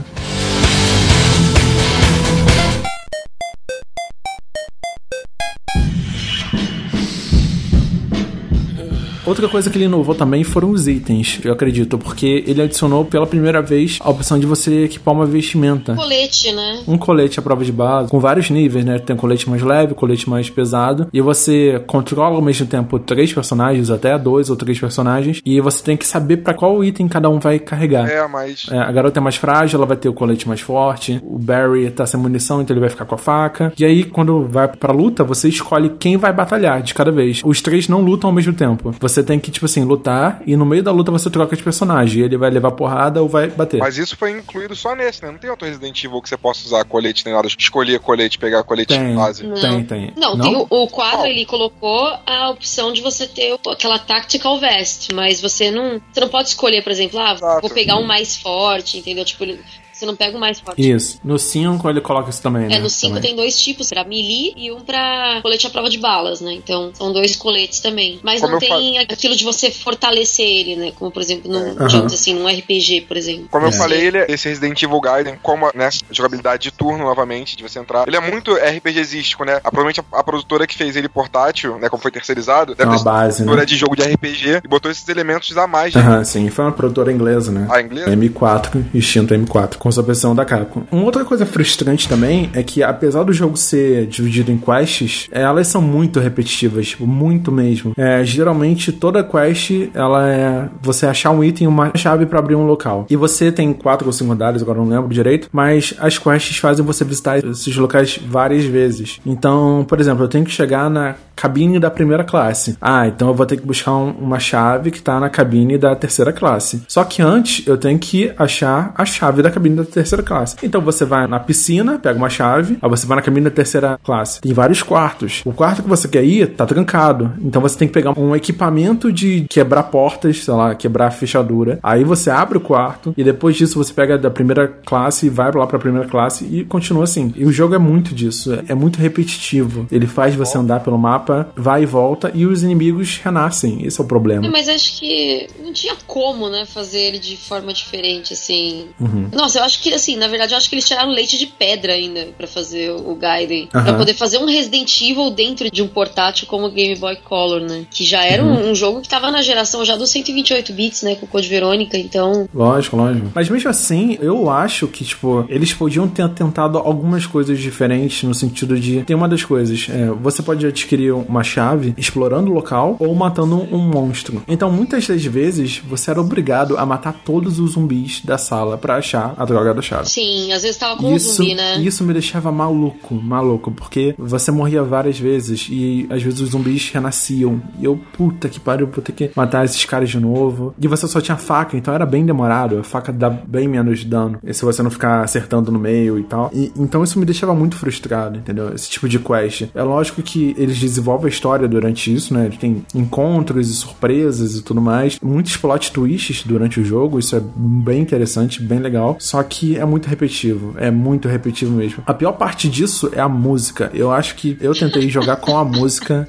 Outra coisa que ele inovou também foram os itens, eu acredito, porque ele adicionou pela primeira vez a opção de você equipar uma vestimenta. Colete, né? Um colete à prova de bala, com vários níveis, né? Tem um colete mais leve, colete mais pesado. E você controla ao mesmo tempo três personagens, até dois ou três personagens. E você tem que saber pra qual item cada um vai carregar. É, mas. É, a garota é mais frágil, ela vai ter o colete mais forte. O Barry tá sem munição, então ele vai ficar com a faca. E aí, quando vai pra luta, você escolhe quem vai batalhar de cada vez. Os três não lutam ao mesmo tempo. Você tem que, tipo assim, lutar e no meio da luta você troca de personagem. Ele vai levar porrada ou vai bater. Mas isso foi incluído só nesse, né? Não tem outro Resident Evil que você possa usar colete nem nada. Escolher colete, pegar colete Tem. base. Não. Tem, tem. Não, Não? tem o, o quadro ele colocou a opção de você ter aquela tactical vest, mas você não, você não pode escolher, por exemplo, ah, Exato. vou pegar um mais forte, entendeu? Tipo, ele- você não pega o mais forte. Isso. No 5 ele coloca isso também, né? É, no 5 Também. tem dois tipos, pra melee e um pra colete à prova de balas, né? Então, são dois coletes também. Mas Como não tem aquilo de você fortalecer ele, né? Como, por exemplo, num, digamos assim, num RPG, por exemplo. Como eu É. falei, ele, esse Resident Evil Gaiden, como né, jogabilidade de turno novamente, de você entrar, ele é muito RPGístico, né? A, provavelmente a, a produtora que fez ele portátil, né, como foi terceirizado, É uma base, produtora né? de jogo de RPG e botou esses elementos a mais. né? Aham, sim. Foi uma produtora inglesa, né? A inglesa? M4, extinto M4, com essa versão da Capcom. Uma outra coisa frustrante também é que, apesar do jogo ser dividido em quests, elas são muito repetitivas, tipo, muito mesmo. É, geralmente, toda quest, ela é você achar um item uma chave pra abrir um local. E você tem quatro ou cinco andares, agora não lembro direito, mas as quests fazem você visitar esses locais várias vezes. Então, por exemplo, eu tenho que chegar na cabine da primeira classe. Ah, então eu vou ter que buscar um- uma chave que tá na cabine da terceira classe. Só que antes eu tenho que achar a chave da cabine da terceira classe. Então você vai na piscina, pega uma chave, aí você vai na cabine da terceira classe. Tem vários quartos. O quarto que você quer ir tá trancado. Então você tem que pegar um equipamento de quebrar portas, sei lá, quebrar fechadura. Aí você abre o quarto e depois disso você pega da primeira classe e vai lá pra primeira classe e continua assim. E o jogo é muito disso, é muito repetitivo. Ele faz você andar pelo mapa, vai e volta e os inimigos renascem. Esse é o problema. É, mas acho que não tinha como, né, fazer ele de forma diferente, assim. Uhum. Nossa, eu acho que, assim, na verdade, eu acho que eles tiraram leite de pedra ainda pra fazer o Gaiden. Pra Aham. poder fazer um Resident Evil dentro de um portátil como o Game Boy Color, né? Que já era um, Uhum. um jogo que tava na geração já dos 128 bits, né? Com o Code Verônica, então. Lógico, lógico. Mas mesmo assim, eu acho que, tipo, eles podiam ter tentado algumas coisas diferentes no sentido de. Tem uma das coisas, é, você pode adquirir uma chave explorando o local ou matando um monstro. Então, muitas das vezes, você era obrigado a matar todos os zumbis da sala pra achar a droga chave. Sim, às vezes tava com um Isso, zumbi, né? isso me deixava maluco, maluco, porque você morria várias vezes e às vezes os zumbis renasciam. E eu, puta que pariu, vou ter que matar esses caras de novo. E você só tinha faca, então era bem demorado. A faca dá bem menos dano. E se você não ficar acertando no meio e tal. E, então isso me deixava muito frustrado, entendeu? Esse tipo de quest. É lógico que eles desenvolvem a história durante isso, né? Eles têm encontros e surpresas e tudo mais. Muitos plot twists durante o jogo, isso é bem interessante, bem legal. Só que é muito repetitivo. É muito repetitivo mesmo. A pior parte disso é a música. Eu acho que eu tentei jogar com a música.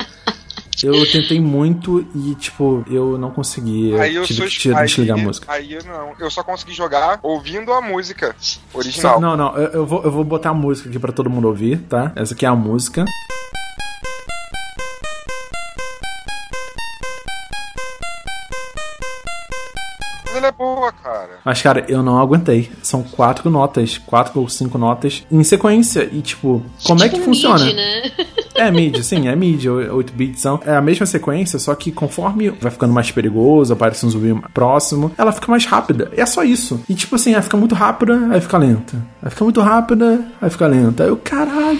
Eu tentei muito e, tipo, eu não consegui. Aí eu tive sou que tirar, desligar a música. Aí eu não, eu só consegui jogar ouvindo a música Só- original. não, não, eu, eu vou, eu vou botar a música aqui pra todo mundo ouvir, tá? Essa aqui é a música. Mas ela é boa, cara. Mas, cara, eu não aguentei. São quatro notas, quatro ou cinco notas em sequência. E, tipo, como é Tipo que um funciona? mid, né? É mid, sim, é mid, 8 bits são. É a mesma sequência, só que conforme vai ficando mais perigoso, aparece um zumbi próximo, ela fica mais rápida. É só isso. E tipo assim, ela fica muito rápida, aí fica lenta. Aí fica muito rápida, aí fica lenta. Aí eu, caralho.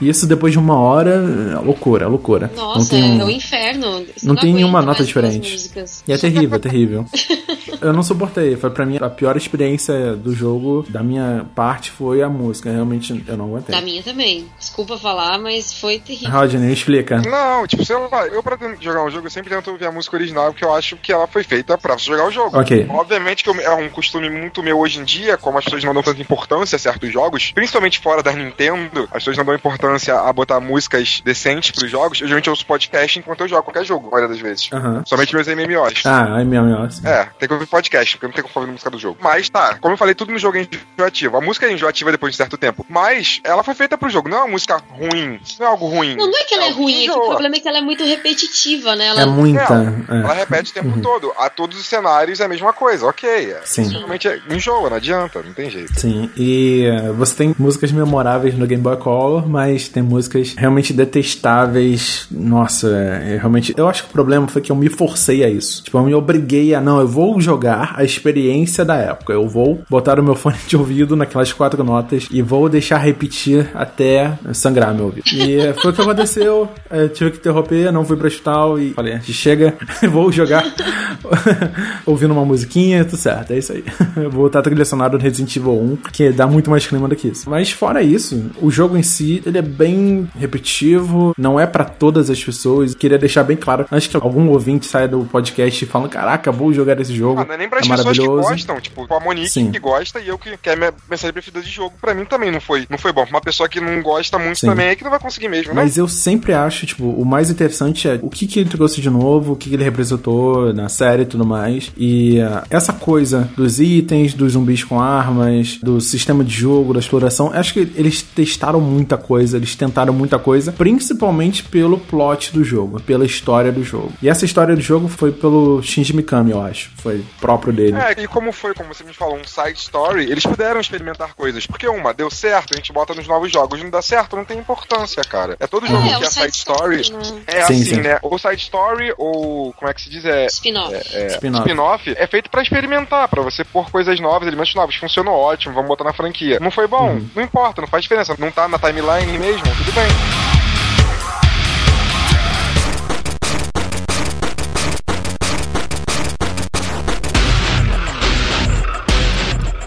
E isso depois de uma hora, é loucura, é loucura. Nossa, não tem, é um- o inferno. Você não tem aguenta nenhuma nota diferente. E é terrível, é terrível. Eu não suportei. Foi pra mim a pior experiência do jogo. Da minha parte foi a música. Realmente eu não aguentei. Da minha também. Desculpa falar, mas foi terrível. Rodney, explica. Não, tipo, sei lá, eu pra jogar um jogo eu sempre tento ouvir a música original porque eu acho que ela foi feita pra você jogar o jogo. Ok. Obviamente que eu- é um costume muito meu hoje em dia, como as pessoas não dão tanta importância a certos jogos, principalmente fora da Nintendo, as pessoas não dão importância a botar músicas decentes pros jogos. Eu geralmente ouço podcast enquanto eu jogo qualquer jogo, a maioria das vezes. Aham. Somente meus MMOs. Ah, assim. É, tem que ouvir podcast, porque eu não tenho como ouvir música do jogo. Mas tá, como eu falei, tudo no jogo é enjoativo. A música é enjoativa depois de certo tempo. Mas ela foi feita pro jogo, não é uma música ruim. Não é algo ruim. Não, não é que ela é que ruim, é que o problema é que ela é muito repetitiva, né? Ela É muita. Ela É. repete o tempo todo. A todos os cenários é a mesma coisa, ok. É. Sim. Realmente é, enjoa, não adianta, não tem jeito. Sim, e eh, você tem músicas memoráveis no Game Boy Color, mas tem músicas realmente detestáveis. Nossa, é, é realmente. Eu acho que o problema foi que eu me forcei a isso. Tipo, eu me obriguei a, não, eu vou jogar a experiência da época. Eu vou botar o meu fone de ouvido naquelas quatro notas e vou deixar repetir até sangrar meu ouvido. E foi o que aconteceu. Eu tive que interromper, não fui pro hospital e falei, chega, vou jogar ouvindo uma musiquinha, tudo certo, é isso aí. Eu vou botar a trilha sonora do Resident Evil 1, que dá muito mais clima do que isso. Mas fora isso, o jogo em si, ele é bem repetitivo, não é pra todas as pessoas. Queria deixar bem claro, antes que algum ouvinte saia do podcast falando, caraca, vou jogar esse jogo. Ah, não é nem pras é pessoas que gostam, tipo, a Monique Sim. que gosta e eu que, que é minha mensagem preferida de jogo, pra mim também não foi, não foi bom. Uma pessoa que não gosta muito Sim. também é que não vai conseguir mesmo, né? Mas eu sempre acho, tipo, o mais interessante é o que, que ele trouxe de novo, o que, que ele representou na série e tudo mais. E ah, essa coisa dos itens, dos zumbis com armas, do sistema de jogo, da exploração, acho que eles testaram muita coisa, eles tentaram muita coisa, principalmente pelo plot do jogo, pela história do jogo. E essa história do jogo foi pelo Shinji Mikami, eu acho. Foi próprio dele. É, e como foi, como você me falou, um side story, eles puderam experimentar coisas. Porque uma, deu certo, a gente bota nos novos jogos. Não dá certo, não tem importância, cara. É todo jogo É, que é side story. né? É Sim, assim, sim. né? Ou side story, ou como é que se diz? É, Spin-off. é, Spin-off. spin-off é feito pra experimentar, pra você pôr coisas novas, elementos novos. Funcionou ótimo, vamos botar na franquia. Não foi bom? Uhum. Não importa, não faz diferença. Não tá na timeline mesmo, tudo bem.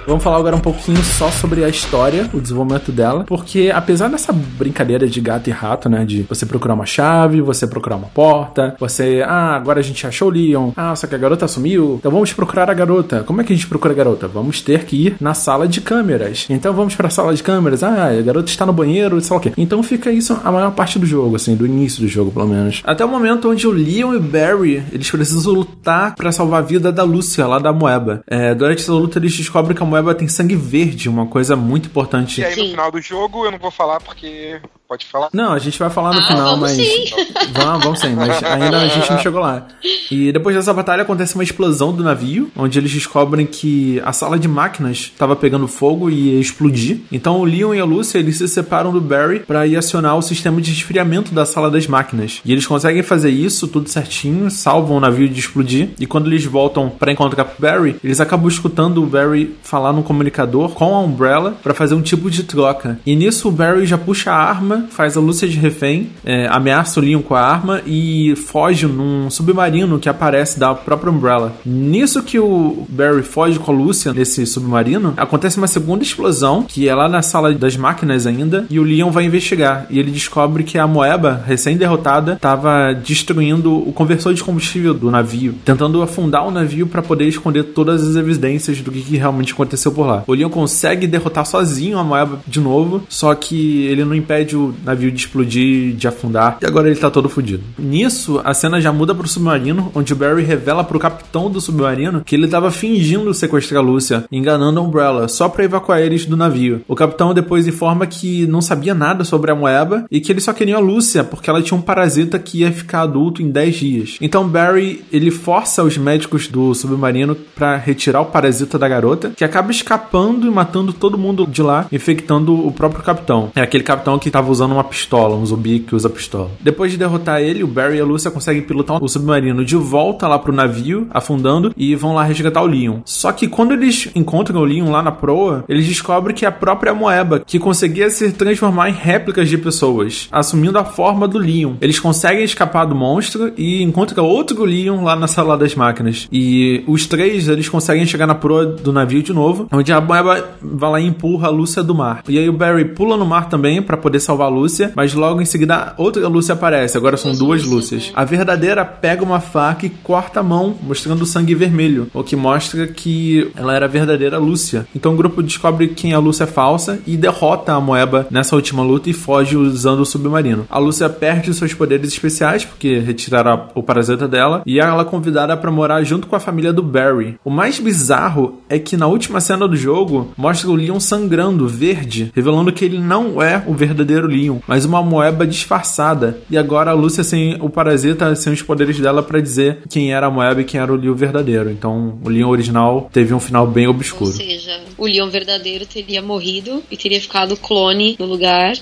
Vamos falar agora um pouquinho só sobre a história, o desenvolvimento dela, porque apesar dessa brincadeira de gato e rato, né, de você procurar uma chave, você procurar uma porta, você, ah, agora a gente achou o Leon, ah, só que a garota sumiu, então vamos procurar a garota. Como é que a gente procura a garota? Vamos ter que ir na sala de câmeras. Então vamos para a sala de câmeras, ah, a garota está no banheiro, sei lá o quê. Então fica isso a maior parte do jogo, assim, do início do jogo, pelo menos. Até o momento onde o Leon e o Barry, eles precisam lutar para salvar a vida da Lúcia, lá da Moeba. É, durante essa luta eles descobrem que a Moeba tem sangue verde, uma coisa muito importante. E aí no final do jogo eu não vou falar porque. Pode falar? Não, a gente vai falar no Ah, final, vamos mas. sim. Vamos, vamos sim, mas ainda a gente não chegou lá. E depois dessa batalha acontece uma explosão do navio, onde eles descobrem que a sala de máquinas estava pegando fogo e ia explodir. Então o Leon e a Lúcia eles se separam do Barry para ir acionar o sistema de resfriamento da sala das máquinas. E eles conseguem fazer isso tudo certinho, salvam o navio de explodir. E quando eles voltam para encontrar com o Barry, eles acabam escutando o Barry falar no comunicador com a Umbrella para fazer um tipo de troca. E nisso o Barry já puxa a arma, faz a Lúcia de refém, é, ameaça o Leon com a arma e foge num submarino que aparece da própria Umbrella. Nisso que o Barry foge com a Lúcia nesse submarino, acontece uma segunda explosão, que é lá na sala das máquinas ainda, e o Leon vai investigar. E ele descobre que a Moeba, recém-derrotada, estava destruindo o conversor de combustível do navio, tentando afundar o navio para poder esconder todas as evidências do que, que realmente aconteceu por lá. O Leon consegue derrotar sozinho a Moeba de novo, só que ele não impede o navio de explodir, de afundar, e agora ele tá todo fodido. Nisso, a cena já muda pro submarino, onde o Barry revela pro capitão do submarino que ele tava fingindo sequestrar a Lúcia, enganando a Umbrella, só pra evacuar eles do navio. O capitão depois informa que não sabia nada sobre a Moeba e que ele só queria a Lúcia porque ela tinha um parasita que ia ficar adulto em 10 dias. Então Barry, ele força os médicos do submarino pra retirar o parasita da garota, que acaba escapando e matando todo mundo de lá, infectando o próprio capitão. É aquele capitão que tava usando uma pistola, um zumbi que usa pistola. Depois de derrotar ele, o Barry e a Lúcia conseguem pilotar o submarino de volta lá pro navio, afundando, e vão lá resgatar o Leon. Só que quando eles encontram o Leon lá na proa, eles descobrem que é a própria Moeba, que conseguia se transformar em réplicas de pessoas, assumindo a forma do Leon. Eles conseguem escapar do monstro e encontram outro Leon lá na sala das máquinas. E os três, eles conseguem chegar na proa do navio de novo, onde a Moeba vai lá e empurra a Lúcia do mar. E aí o Barry pula no mar também para poder salvar a Lúcia, mas logo em seguida outra Lúcia aparece. Agora são duas Lúcias. A verdadeira pega uma faca e corta a mão, mostrando o sangue vermelho, o que mostra que ela era a verdadeira Lúcia. Então o grupo descobre quem a Lúcia é falsa e derrota a Moeba nessa última luta e foge usando o submarino. A Lúcia perde seus poderes especiais porque retiraram o parasita dela e ela é convidada para morar junto com a família do Barry. O mais bizarro é que na última cena do jogo mostra o Leon sangrando verde, revelando que ele não é o verdadeiro Leon, mas uma moeba disfarçada. E agora a Lúcia sem o parasita, sem os poderes dela para dizer quem era a moeba e quem era o Leon verdadeiro. Então o Leon original teve um final bem Ou obscuro. seja, o Leon verdadeiro teria morrido e teria ficado clone no lugar.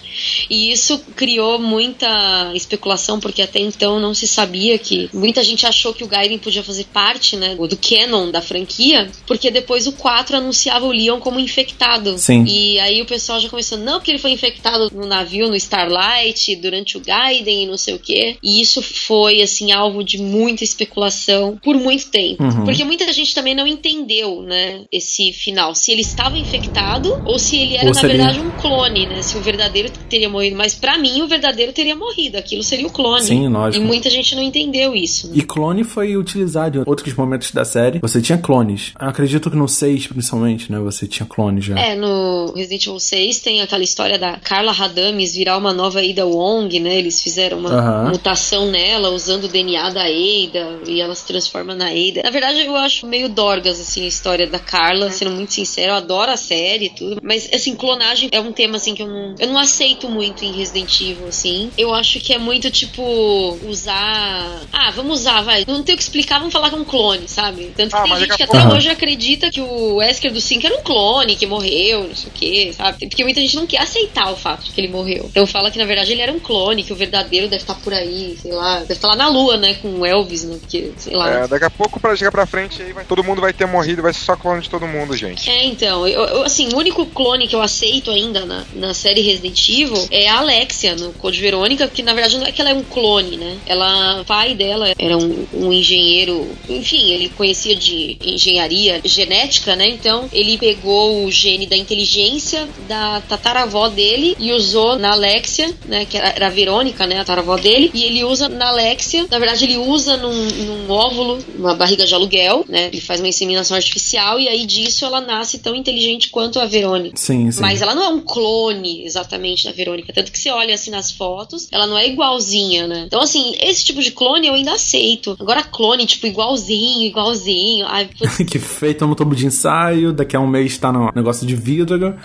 E isso criou muita especulação, porque até então não se sabia que. Muita gente achou que o Gaiden podia fazer parte, né, do canon da franquia, porque depois o 4 anunciava o Leon como infectado. Sim. E aí o pessoal já começou, não, porque ele foi infectado no navio, no Starlight, durante o Gaiden e não sei o quê. E isso foi, assim, alvo de muita especulação por muito tempo. Uhum. Porque muita gente também não entendeu, né, esse final. Se ele estava infectado ou se ele era, Ou na se ele- verdade, um clone, né? Se o verdadeiro teria morrido. Mas pra mim, o verdadeiro teria morrido. Aquilo seria o clone. Sim, lógico. E muita gente não entendeu isso. né? E clone foi utilizado em outros momentos da série. Você tinha clones. Acredito que no 6, principalmente, né? Você tinha clones já. É, no Resident Evil 6 tem aquela história da Carla Radames virar uma nova Ada Wong, né? Eles fizeram uma Aham. mutação nela usando o DNA da Ada e ela se transforma na Ada. Na verdade, eu acho meio dorgas, assim, a história da Carla, sendo muito sincero. Eu adoro a série e tudo. Mas, assim, clonagem é um tema, assim, que eu não, eu não aceito muito em Resident Evil, assim. Eu acho que é muito, tipo, usar... Ah, vamos usar, vai. Não tem o que explicar, vamos falar que é um clone, sabe? Tanto que Ah, tem gente que até pouco- hoje acredita que o Wesker do 5 era um clone, que morreu, não sei o que, sabe? Porque muita gente não quer aceitar o fato de que ele morreu. Então fala que na verdade ele era um clone, que o verdadeiro deve estar por aí, sei lá, deve estar lá na lua, né, com o Elvis, né, porque, sei lá. É, daqui a pouco, pra chegar pra frente, aí vai- todo mundo vai ter morrido, vai ser só clone de todo mundo, gente. É, então, eu, eu, assim, o único clone que eu aceito ainda na, na série Resident Evil é a Alexia, no Code Verônica, que na verdade não é que ela é um clone, né? Ela, o pai dela era um, um engenheiro, enfim, ele conhecia de engenharia genética, né? Então ele pegou o gene da inteligência da tataravó dele e usou na Alexia, né? Que era, a Verônica, né? A tataravó dele, e ele usa na Alexia, na verdade ele usa num, num óvulo, uma barriga de aluguel, né? Ele faz uma inseminação artificial e aí disso ela nasce tão inteligente quanto a Verônica. Sim, sim. Mas ela não é um clone exatamente da Verônica. Tanto que você olha assim nas fotos, ela não é igualzinha, né? Então, assim, esse tipo de clone eu ainda aceito. Agora, clone, tipo, igualzinho, igualzinho. Ai, que feito no tubo de ensaio, daqui a um mês tá no negócio de vidro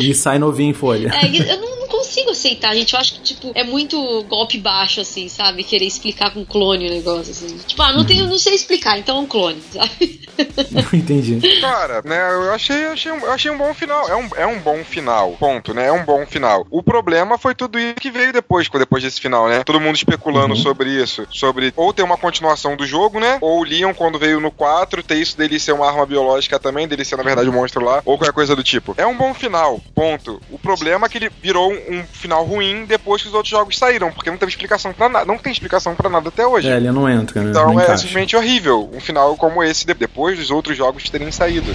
e sai novinho em folha. é, eu não consigo aceitar, gente. Eu acho que, tipo, é muito golpe baixo, assim, sabe? Querer explicar com clone o negócio, assim. Tipo, ah, não, tenho, não sei explicar, então é um clone, sabe? Entendi. Cara, né, eu achei, achei, um- eu achei um bom final. É um, é um bom final, ponto, né? É um bom final. O problema foi tudo isso que veio depois, depois desse final, né? Todo mundo especulando sobre isso. Sobre ou ter uma continuação do jogo, né? Ou o Leon, quando veio no 4, ter isso dele ser uma arma biológica também, dele ser, na verdade, um monstro lá, ou qualquer coisa do tipo. É um bom final, ponto. O problema é que ele virou um, um final ruim depois que os outros jogos saíram, porque não teve explicação pra nada. Não tem explicação pra nada até hoje. É, ele não entra, né? Então não é encaixa. simplesmente horrível. Um final como esse, de- depois dos outros jogos terem saído.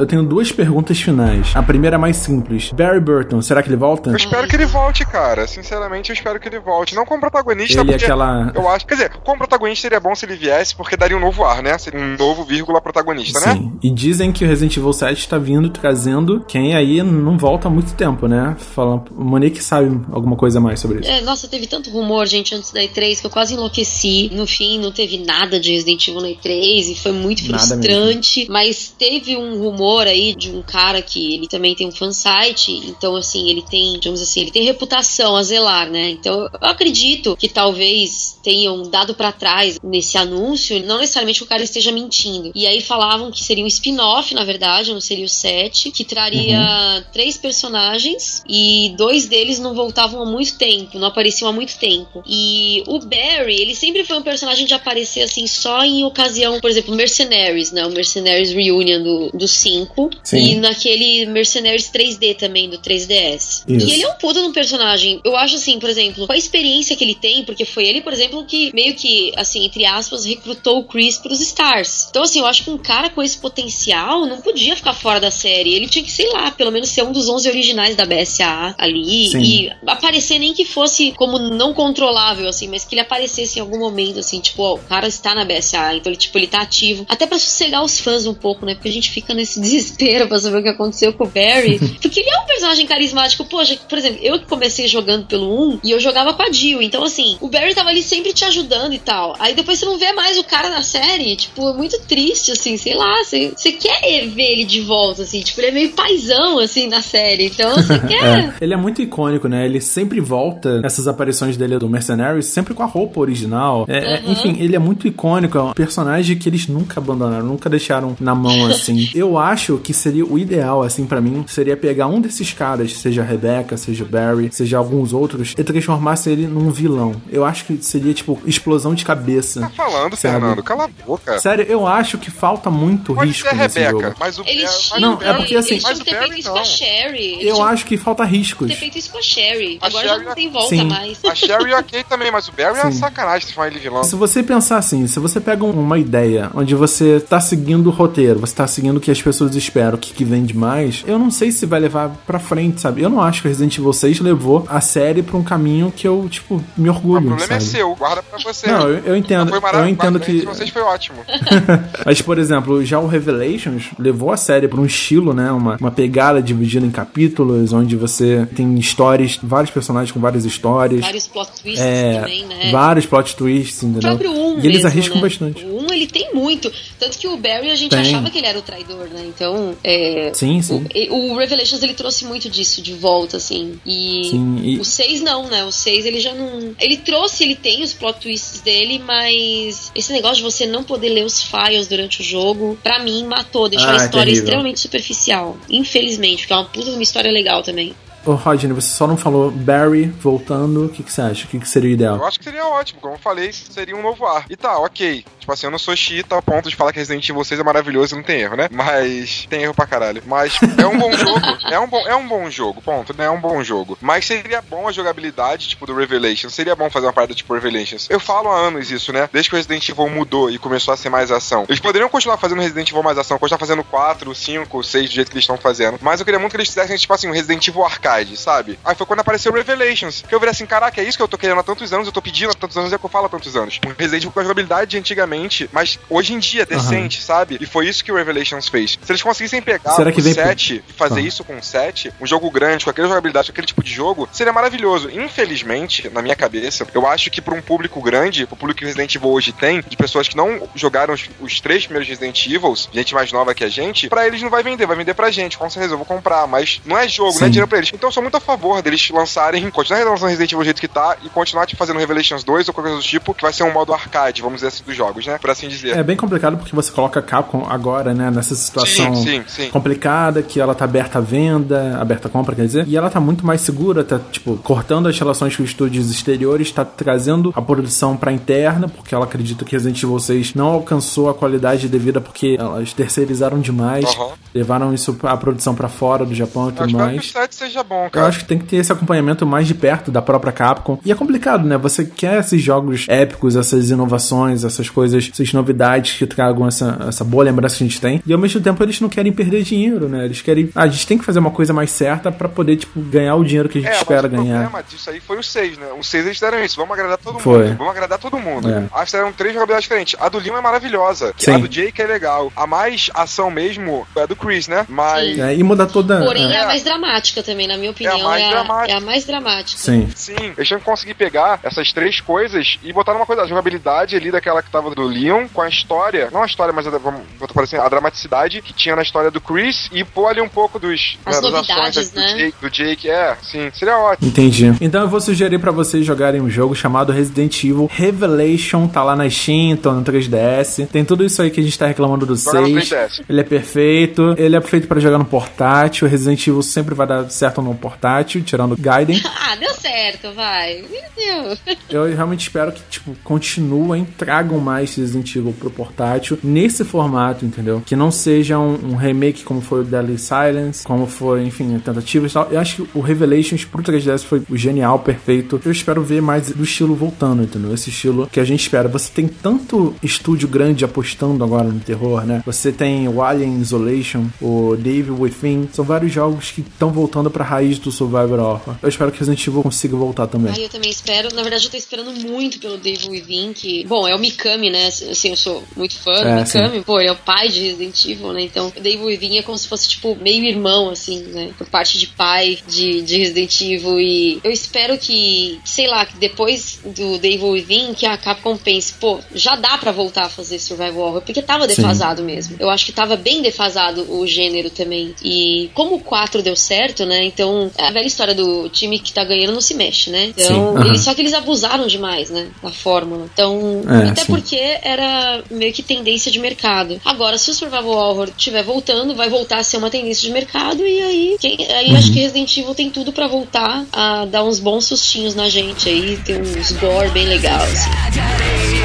Eu tenho duas perguntas finais. A primeira é mais simples. Barry Burton, será que ele volta? Eu espero que ele volte, cara. Sinceramente, eu espero que ele volte. Não como protagonista, Ele é porque aquela. eu acho. Quer dizer, como protagonista seria bom se ele viesse, porque daria um novo ar, né? Seria um novo vírgula protagonista, né? Sim. E dizem que o Resident Evil 7 tá vindo trazendo quem aí não volta há muito tempo, né? Fala, o Monique sabe alguma coisa mais sobre isso. É, nossa, teve tanto rumor, gente, antes da E3 que eu quase enlouqueci. No fim, não teve nada de Resident Evil na E3 e foi muito Nada frustrante. Mas teve um rumor aí de um cara que ele também tem um fansite, então assim, ele tem, digamos assim, ele tem reputação a zelar, né? Então eu acredito que talvez tenham dado pra trás nesse anúncio, não necessariamente o cara esteja mentindo. E aí falavam que seria um spin-off, na verdade, não seria o 7, que traria três personagens e dois deles não voltavam há muito tempo, não apareciam há muito tempo. E o Barry, ele sempre foi um personagem de aparecer assim só em ocasião, por exemplo, Mercenaries, né? O Mercenaries Reunion do, do 5 Sim. e naquele Mercenaries 3D também do 3DS. Isso. E ele é um puta um personagem. Eu acho assim, por exemplo, com a experiência que ele tem, porque foi ele, por exemplo, que meio que, assim, entre aspas, recrutou o Chris pros Stars. Então, assim, eu acho que um cara com esse potencial não podia ficar fora da série. Ele tinha que, sei lá, pelo menos ser um dos 11 originais da BSAA ali Sim. e aparecer nem que fosse como não controlável, assim, mas que ele aparecesse em algum momento, assim, tipo, ó, o cara está na BSAA, então ele, tipo, ele tá ativo. Até pra sossegar os fãs um pouco, né? Porque a gente fica nesse desespero pra saber o que aconteceu com o Barry. Porque ele é um personagem carismático. Poxa, por exemplo, eu que comecei jogando pelo 1 e eu jogava com a Jill. Então, assim, o Barry tava ali sempre te ajudando e tal. Aí depois você não vê mais o cara na série. Tipo, é muito triste, assim, sei lá. Você, você quer ver ele de volta, assim. Tipo, ele é meio paizão, assim, na série. Então, você quer. É, ele é muito icônico, né? Ele sempre volta essas aparições dele do Mercenaries sempre com a roupa original. É, é, Uhum. enfim, ele é muito icônico, é um personagem que eles nunca abandonaram, nunca deixaram na mão assim. Eu acho que seria o ideal, assim, pra mim, seria pegar um desses caras, seja a Rebecca, seja o Barry, seja alguns outros, e transformasse ele num vilão. Eu acho que seria, tipo, explosão de cabeça. Tá falando, Sabe? Fernando? Cala a boca. Sério, eu acho que falta muito Pode risco ser a nesse Rebeca, jogo. mas o Eles Barry- Não, é porque, assim- eles tinham o ter feito isso com a Sherry. Eu tinham acho que falta riscos. ter feito isso com a Sherry. A Agora Sherry- já não tem volta Sim. mais. A Sherry ok também, mas o Barry é uma Sim. sacanagem transformar ele vilão. Se você pensar assim, se você pega um- uma ideia onde você tá seguindo o roteiro, você tá seguindo o que as pessoas esperam, o que, que vende mais, eu não sei se vai levar pra frente, sabe? Eu não acho que Resident Evil 6 levou a série pra um caminho que eu, tipo, me O orgulho, problema é sabe? seu, guarda pra você. Não, eu, eu entendo, Foi eu entendo que... Vocês foi ótimo. Mas, por exemplo, já o Revelations levou a série pra um estilo, né? Uma, uma pegada dividida em capítulos, onde você tem histórias, vários personagens com várias histórias. Vários plot twists É, também, né? vários plot twists, O entendeu? próprio 1 e eles mesmo, arriscam né? bastante. O 1 ele tem muito. Tanto que o Barry a gente Tem. achava que ele era o traidor, né? Então, é, Sim, sim. o, o Revelations ele trouxe muito disso de volta, assim. E, Sim, e- o 6 não, né? O 6 ele já não. Ele trouxe, ele tem os plot twists dele, mas esse negócio de você não poder ler os files durante o jogo, pra mim, matou, deixou Ah, a é história extremamente superficial. Infelizmente, porque é uma puta de uma história legal também. Ô, Rodney, você só não falou Barry voltando. O que, que você acha? O que, que seria o Eu ideal? acho que seria ótimo, como eu falei, seria um novo ar. E tá, ok. Tipo assim, eu não sou chita ao ponto de falar que Resident Evil 6 é maravilhoso e não tem erro, né? Mas tem erro pra caralho. Mas é um bom jogo. É um bom, é um bom jogo, ponto, né? É um bom jogo. Mas seria bom a jogabilidade, tipo, do Revelations. Seria bom fazer uma parada tipo Revelations. Eu falo há anos isso, né? Desde que o Resident Evil mudou e começou a ser mais ação. Eles poderiam continuar fazendo Resident Evil mais ação, continuar fazendo 4, 5, 6 do jeito que eles estão fazendo. Mas eu queria muito que eles fizessem, tipo assim, um Resident Evil Arcade, sabe? Aí foi quando apareceu o Revelations. Que eu virei assim, caraca, é isso que eu tô querendo há tantos anos, eu tô pedindo há tantos anos, é que eu falo há tantos anos. Um Resident Evil com a jogabilidade de antigamente, mas hoje em dia, decente, sabe? E foi isso que o Revelations fez. Se eles conseguissem pegar Será o que vem por- 7 e fazer Ah. isso com o 7, um jogo grande, com aquela jogabilidade, com aquele tipo de jogo, seria maravilhoso. Infelizmente, na minha cabeça, eu acho que pra um público grande, o público que Resident Evil hoje tem, de pessoas que não jogaram os, os três primeiros Resident Evils, gente mais nova que a gente, pra eles não vai vender, vai vender pra gente, com certeza, eu vou comprar, mas não é jogo, não é Sim. dinheiro pra eles. Então eu sou muito a favor deles lançarem, continuar lançando Resident Evil do jeito que tá e continuar tipo, fazendo Revelations 2 ou qualquer coisa do tipo, que vai ser um modo arcade, vamos dizer assim, dos jogos, né? Por assim dizer. É bem complicado porque você coloca a Capcom agora, né, nessa situação Sim, sim, sim. complicada, que ela tá aberta à venda, aberta à compra, quer dizer, e ela tá muito mais segura, tá, tipo, cortando as relações com os estúdios exteriores, tá trazendo a produção pra interna, porque ela acredita que Resident Evil 6 não alcançou a qualidade devida porque elas terceirizaram demais, Aham. levaram isso a produção pra fora do Japão e tudo espero que o mais. 7 seja bom, Eu cara. acho que tem que ter esse acompanhamento mais de perto da própria Capcom. E é complicado, né? Você quer esses jogos épicos, essas inovações, essas coisas, essas novidades que tragam essa, essa boa lembrança que a gente tem. E ao mesmo tempo eles não querem perder dinheiro, né? Eles querem. Ah, a gente tem que fazer uma coisa mais certa pra poder, tipo, ganhar o dinheiro que a gente É, espera mas o ganhar. problema disso aí foi o 6, né? O 6 eles deram isso, vamos agradar todo Foi. mundo. Vamos agradar todo mundo. É. Eles deram três jogabilidades diferentes. A do Leon é maravilhosa. Sim. A do Jake é legal. A mais ação mesmo é a do Chris, né? Mas. Sim. É, e muda toda. Porém, é. é. a mais dramática também, na minha opinião. mais é, a, dramática. é a mais dramática. Sim. Sim, eles tinham que conseguir pegar essas três coisas e botar numa coisa, a jogabilidade ali daquela que tava do Leon, com a história, não a história, mas a, vamos assim, a dramaticidade que tinha na história do Chris e pôr ali um pouco dos, As das novidades, ações do, né? Jake, do Jake. É, sim, seria ótimo. Entendi. Então eu vou sugerir pra vocês jogarem um jogo chamado Resident Evil Revelation, tá lá na Steam, tá no 3DS. Tem tudo isso aí que a gente tá reclamando do Joga no 6. 3DS. Ele é perfeito, ele é feito pra jogar no portátil. Resident Evil sempre vai dar certo no portátil, tirando o Gaiden. Ah, deu certo, vai. Meu Deus. Eu realmente espero que, tipo, continuem, tragam mais Resident Evil pro portátil nesse formato, entendeu? Que não seja um, um remake como foi o Deadly Silence, como foi, enfim, tentativas e tal. Eu acho que o Revelations pro 3DS foi o genial, perfeito. Eu espero ver mais do estilo voltando, entendeu? Esse estilo que a gente espera. Você tem tanto estúdio grande apostando agora no terror, né? Você tem o Alien Isolation, o Devil Within. São vários jogos que estão voltando pra raiz do Survivor Horror. Eu espero que Resident Evil consiga voltar também. Aí eu também espero, na verdade eu tô esperando muito pelo Dave Within, que, bom, é o Mikami, né? Assim, eu sou muito fã do É, Mikami, pô, ele é o pai de Resident Evil, né? Então, o Dave Within é como se fosse, tipo, meio irmão, assim, né? Por parte de pai de, de Resident Evil. E eu espero que, sei lá, que depois do Dave Within, que a Capcom pense, pô, já dá pra voltar a fazer Survival Horror, porque tava Sim. defasado mesmo. Eu acho que tava bem defasado o gênero também. E como o 4 deu certo, né? Então, é a velha história do time que tá ganhando não se mexe, né? Então, Sim, aham. eles, só que eles abusaram demais, né? Da fórmula. Então, É, até sim. porque era meio que tendência de mercado. Agora, se o Survival Horror estiver voltando, vai voltar a ser uma tendência de mercado e aí, quem, aí Uhum. acho que Resident Evil tem tudo pra voltar a dar uns bons sustinhos na gente aí, ter uns gore bem legais. Assim.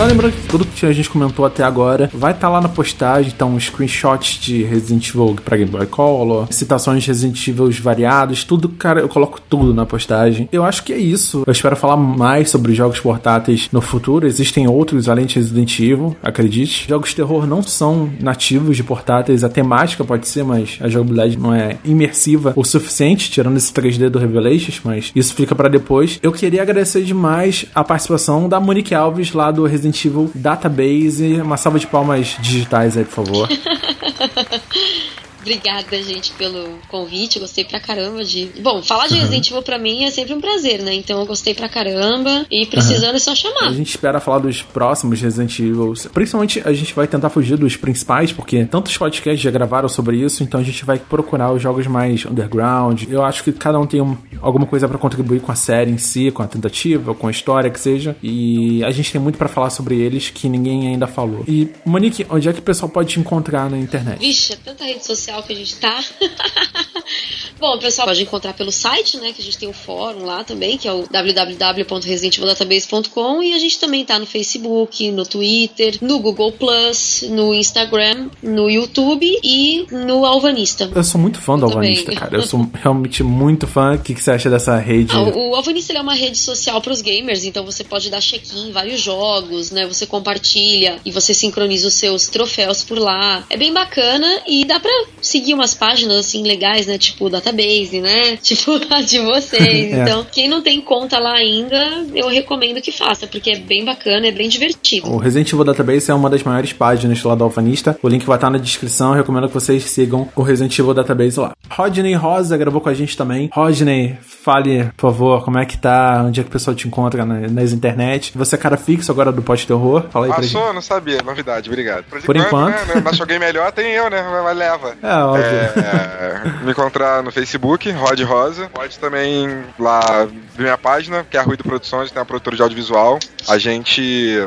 Só lembrando que tudo que a gente comentou até agora vai estar lá na postagem, então screenshots de Resident Evil pra Game Boy Color, citações de Resident Evil variados, tudo, cara, eu coloco tudo na postagem. Eu acho que é isso. Eu espero falar mais sobre jogos portáteis no futuro. Existem outros além de Resident Evil, acredite. Jogos de terror não são nativos de portáteis, a temática pode ser, mas a jogabilidade não é imersiva o suficiente, tirando esse 3D do Revelations, mas isso fica pra depois. Eu queria agradecer demais a participação da Monique Alves lá do Resident Resident Evil Database. Uma salva de palmas digitais aí, por favor. Obrigada, gente, pelo convite. Eu gostei pra caramba de. Bom, falar de Resident Evil pra mim é sempre um prazer, né? Então eu gostei pra caramba. E precisando é só A chamar. gente espera falar dos próximos Resident Evil. Principalmente a gente vai tentar fugir dos principais, porque tantos podcasts já gravaram sobre isso, então a gente vai procurar os jogos mais underground. Eu acho que cada um tem um- alguma coisa pra contribuir com a série em si, com a tentativa, com a história que seja. E a gente tem muito pra falar sobre eles que ninguém ainda falou. E, Monique, onde é que o pessoal pode te encontrar na internet? Vixe, é tanta rede social que a gente tá. Bom, o pessoal pode encontrar pelo site, né? Que a gente tem o fórum lá também, que é o www.residentivildatabase.com e a gente também tá no Facebook, no Twitter, no Google Plus, no Instagram, no YouTube e no Alvanista. Eu sou muito fã do também. Alvanista, cara. Eu sou realmente muito fã. O que, que você acha dessa rede? Ah, o o Alvanista é uma rede social para os gamers, então você pode dar check-in em vários jogos, né? Você compartilha e você sincroniza os seus troféus por lá. É bem bacana e dá pra seguir umas páginas assim legais, né? Tipo o Database, né? Tipo a de vocês. É. Então, quem não tem conta lá ainda, eu recomendo que faça, porque é bem bacana, é bem divertido. O Resident Evil Database é uma das maiores páginas lá do Alfanista. O link vai estar na descrição. Eu recomendo que vocês sigam o Resident Evil Database lá. Rodney Rosa gravou com a gente também. Rodney, fale, por favor, como é que tá? Onde é que o pessoal te encontra na- nas internet? Você é cara fixo agora do Pode Terror? Fala aí pra Ah, gente. sou? Não sabia. Novidade, obrigado. Por enquanto. Né, não achou alguém melhor, tem eu, né? Mas leva. É, óbvio. É, me encontrar no Facebook, Rod Rosa. Pode também lá ver minha página, que é a Ruído Produções, tem uma produtora de audiovisual. A gente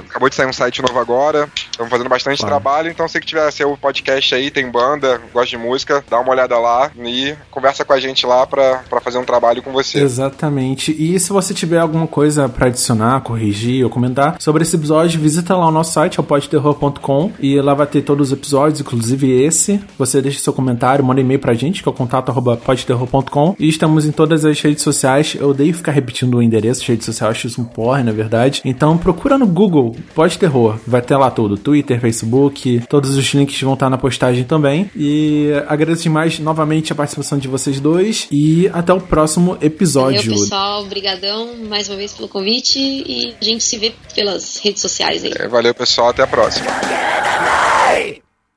acabou de sair um site novo agora, estamos fazendo bastante trabalho, então se que tiver seu podcast aí, tem banda, gosta de música, dá uma olhada lá e conversa com a gente lá pra fazer um trabalho com você. Exatamente. E se você tiver alguma coisa pra adicionar, corrigir ou comentar sobre esse episódio, visita lá o nosso site, é o podterror.com, e lá vai ter todos os episódios, inclusive esse. Você deixa seu comentário, manda e-mail pra gente, que é o contato arroba podterror.com. E estamos em todas as redes sociais. Eu odeio ficar repetindo o endereço de rede social, acho isso um porre, na verdade. Então procura no Google Pode Terror. Vai ter lá tudo: Twitter, Facebook, todos os links vão estar na postagem também. E agradeço demais novamente a participação de vocês dois. E até o próximo episódio. Valeu, pessoal. Obrigadão mais uma vez pelo convite e a gente se vê pelas redes sociais aí. É, valeu, pessoal, até a próxima.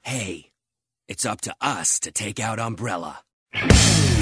Hey, it's up to us to take out Umbrella. Thank you.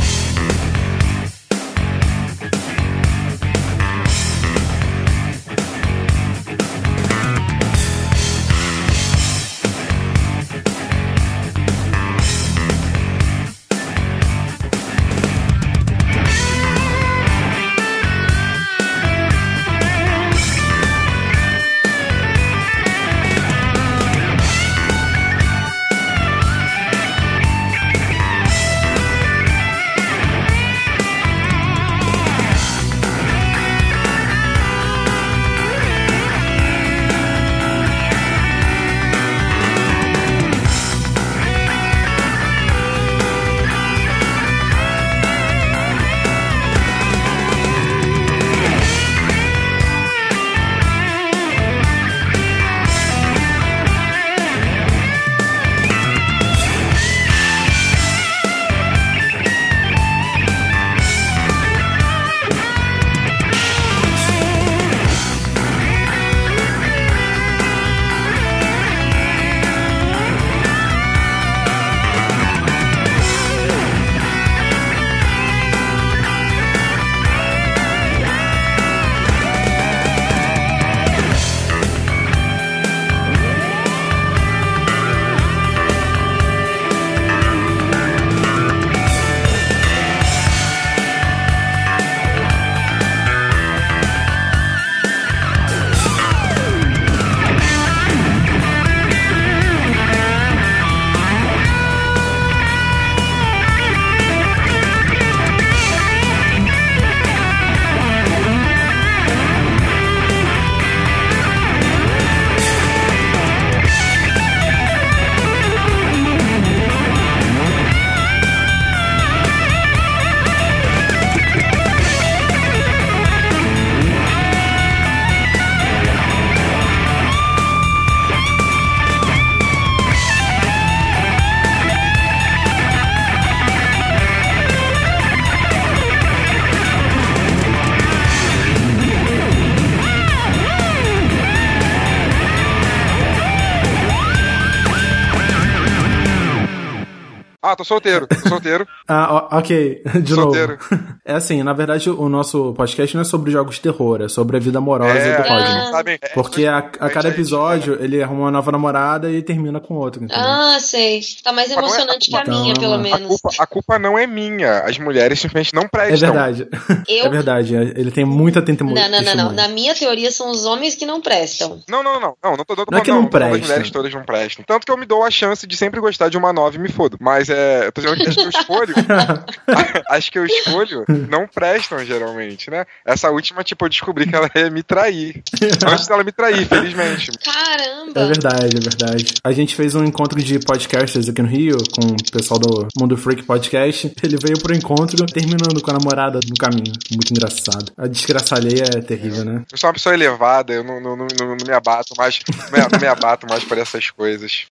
Tô solteiro, tô solteiro. Ah, ó, ok. De Solteiro. novo. É assim, na verdade, o nosso podcast não é sobre jogos de terror, é sobre a vida amorosa É, do Ah. Sabem? É, Porque a, a cada episódio ele arruma uma nova namorada e termina com outra. entendeu? Ah, sei. Tá mais é- emocionante que a Então, minha, pelo menos. culpa, a culpa não é minha. As mulheres simplesmente não é prestam. verdade. Eu- É verdade. Ele tem muita testemunha. Não, não, não. Na minha teoria são os homens que não prestam. Não, não, não, não, não tô dando Não é que não, não tô falando das presta. mulheres todas não prestam. Tanto que eu me dou a chance de sempre gostar de uma nova e me fodo. Mas é. Eu tô dizendo que as que eu escolho. as que eu escolho não prestam, geralmente, né? Essa última, tipo, eu descobri que ela ia me trair. Antes dela me trair, felizmente. Caramba! É verdade, é verdade. A gente fez um encontro de podcasters aqui no Rio, com o pessoal do Mundo Freak Podcast. Ele veio pro encontro terminando com a namorada no caminho. Muito engraçado. A desgraça alheia é terrível, né? Eu sou uma pessoa elevada, eu não, não, não, não- não me abato mais. Não me, não me abato mais por essas coisas.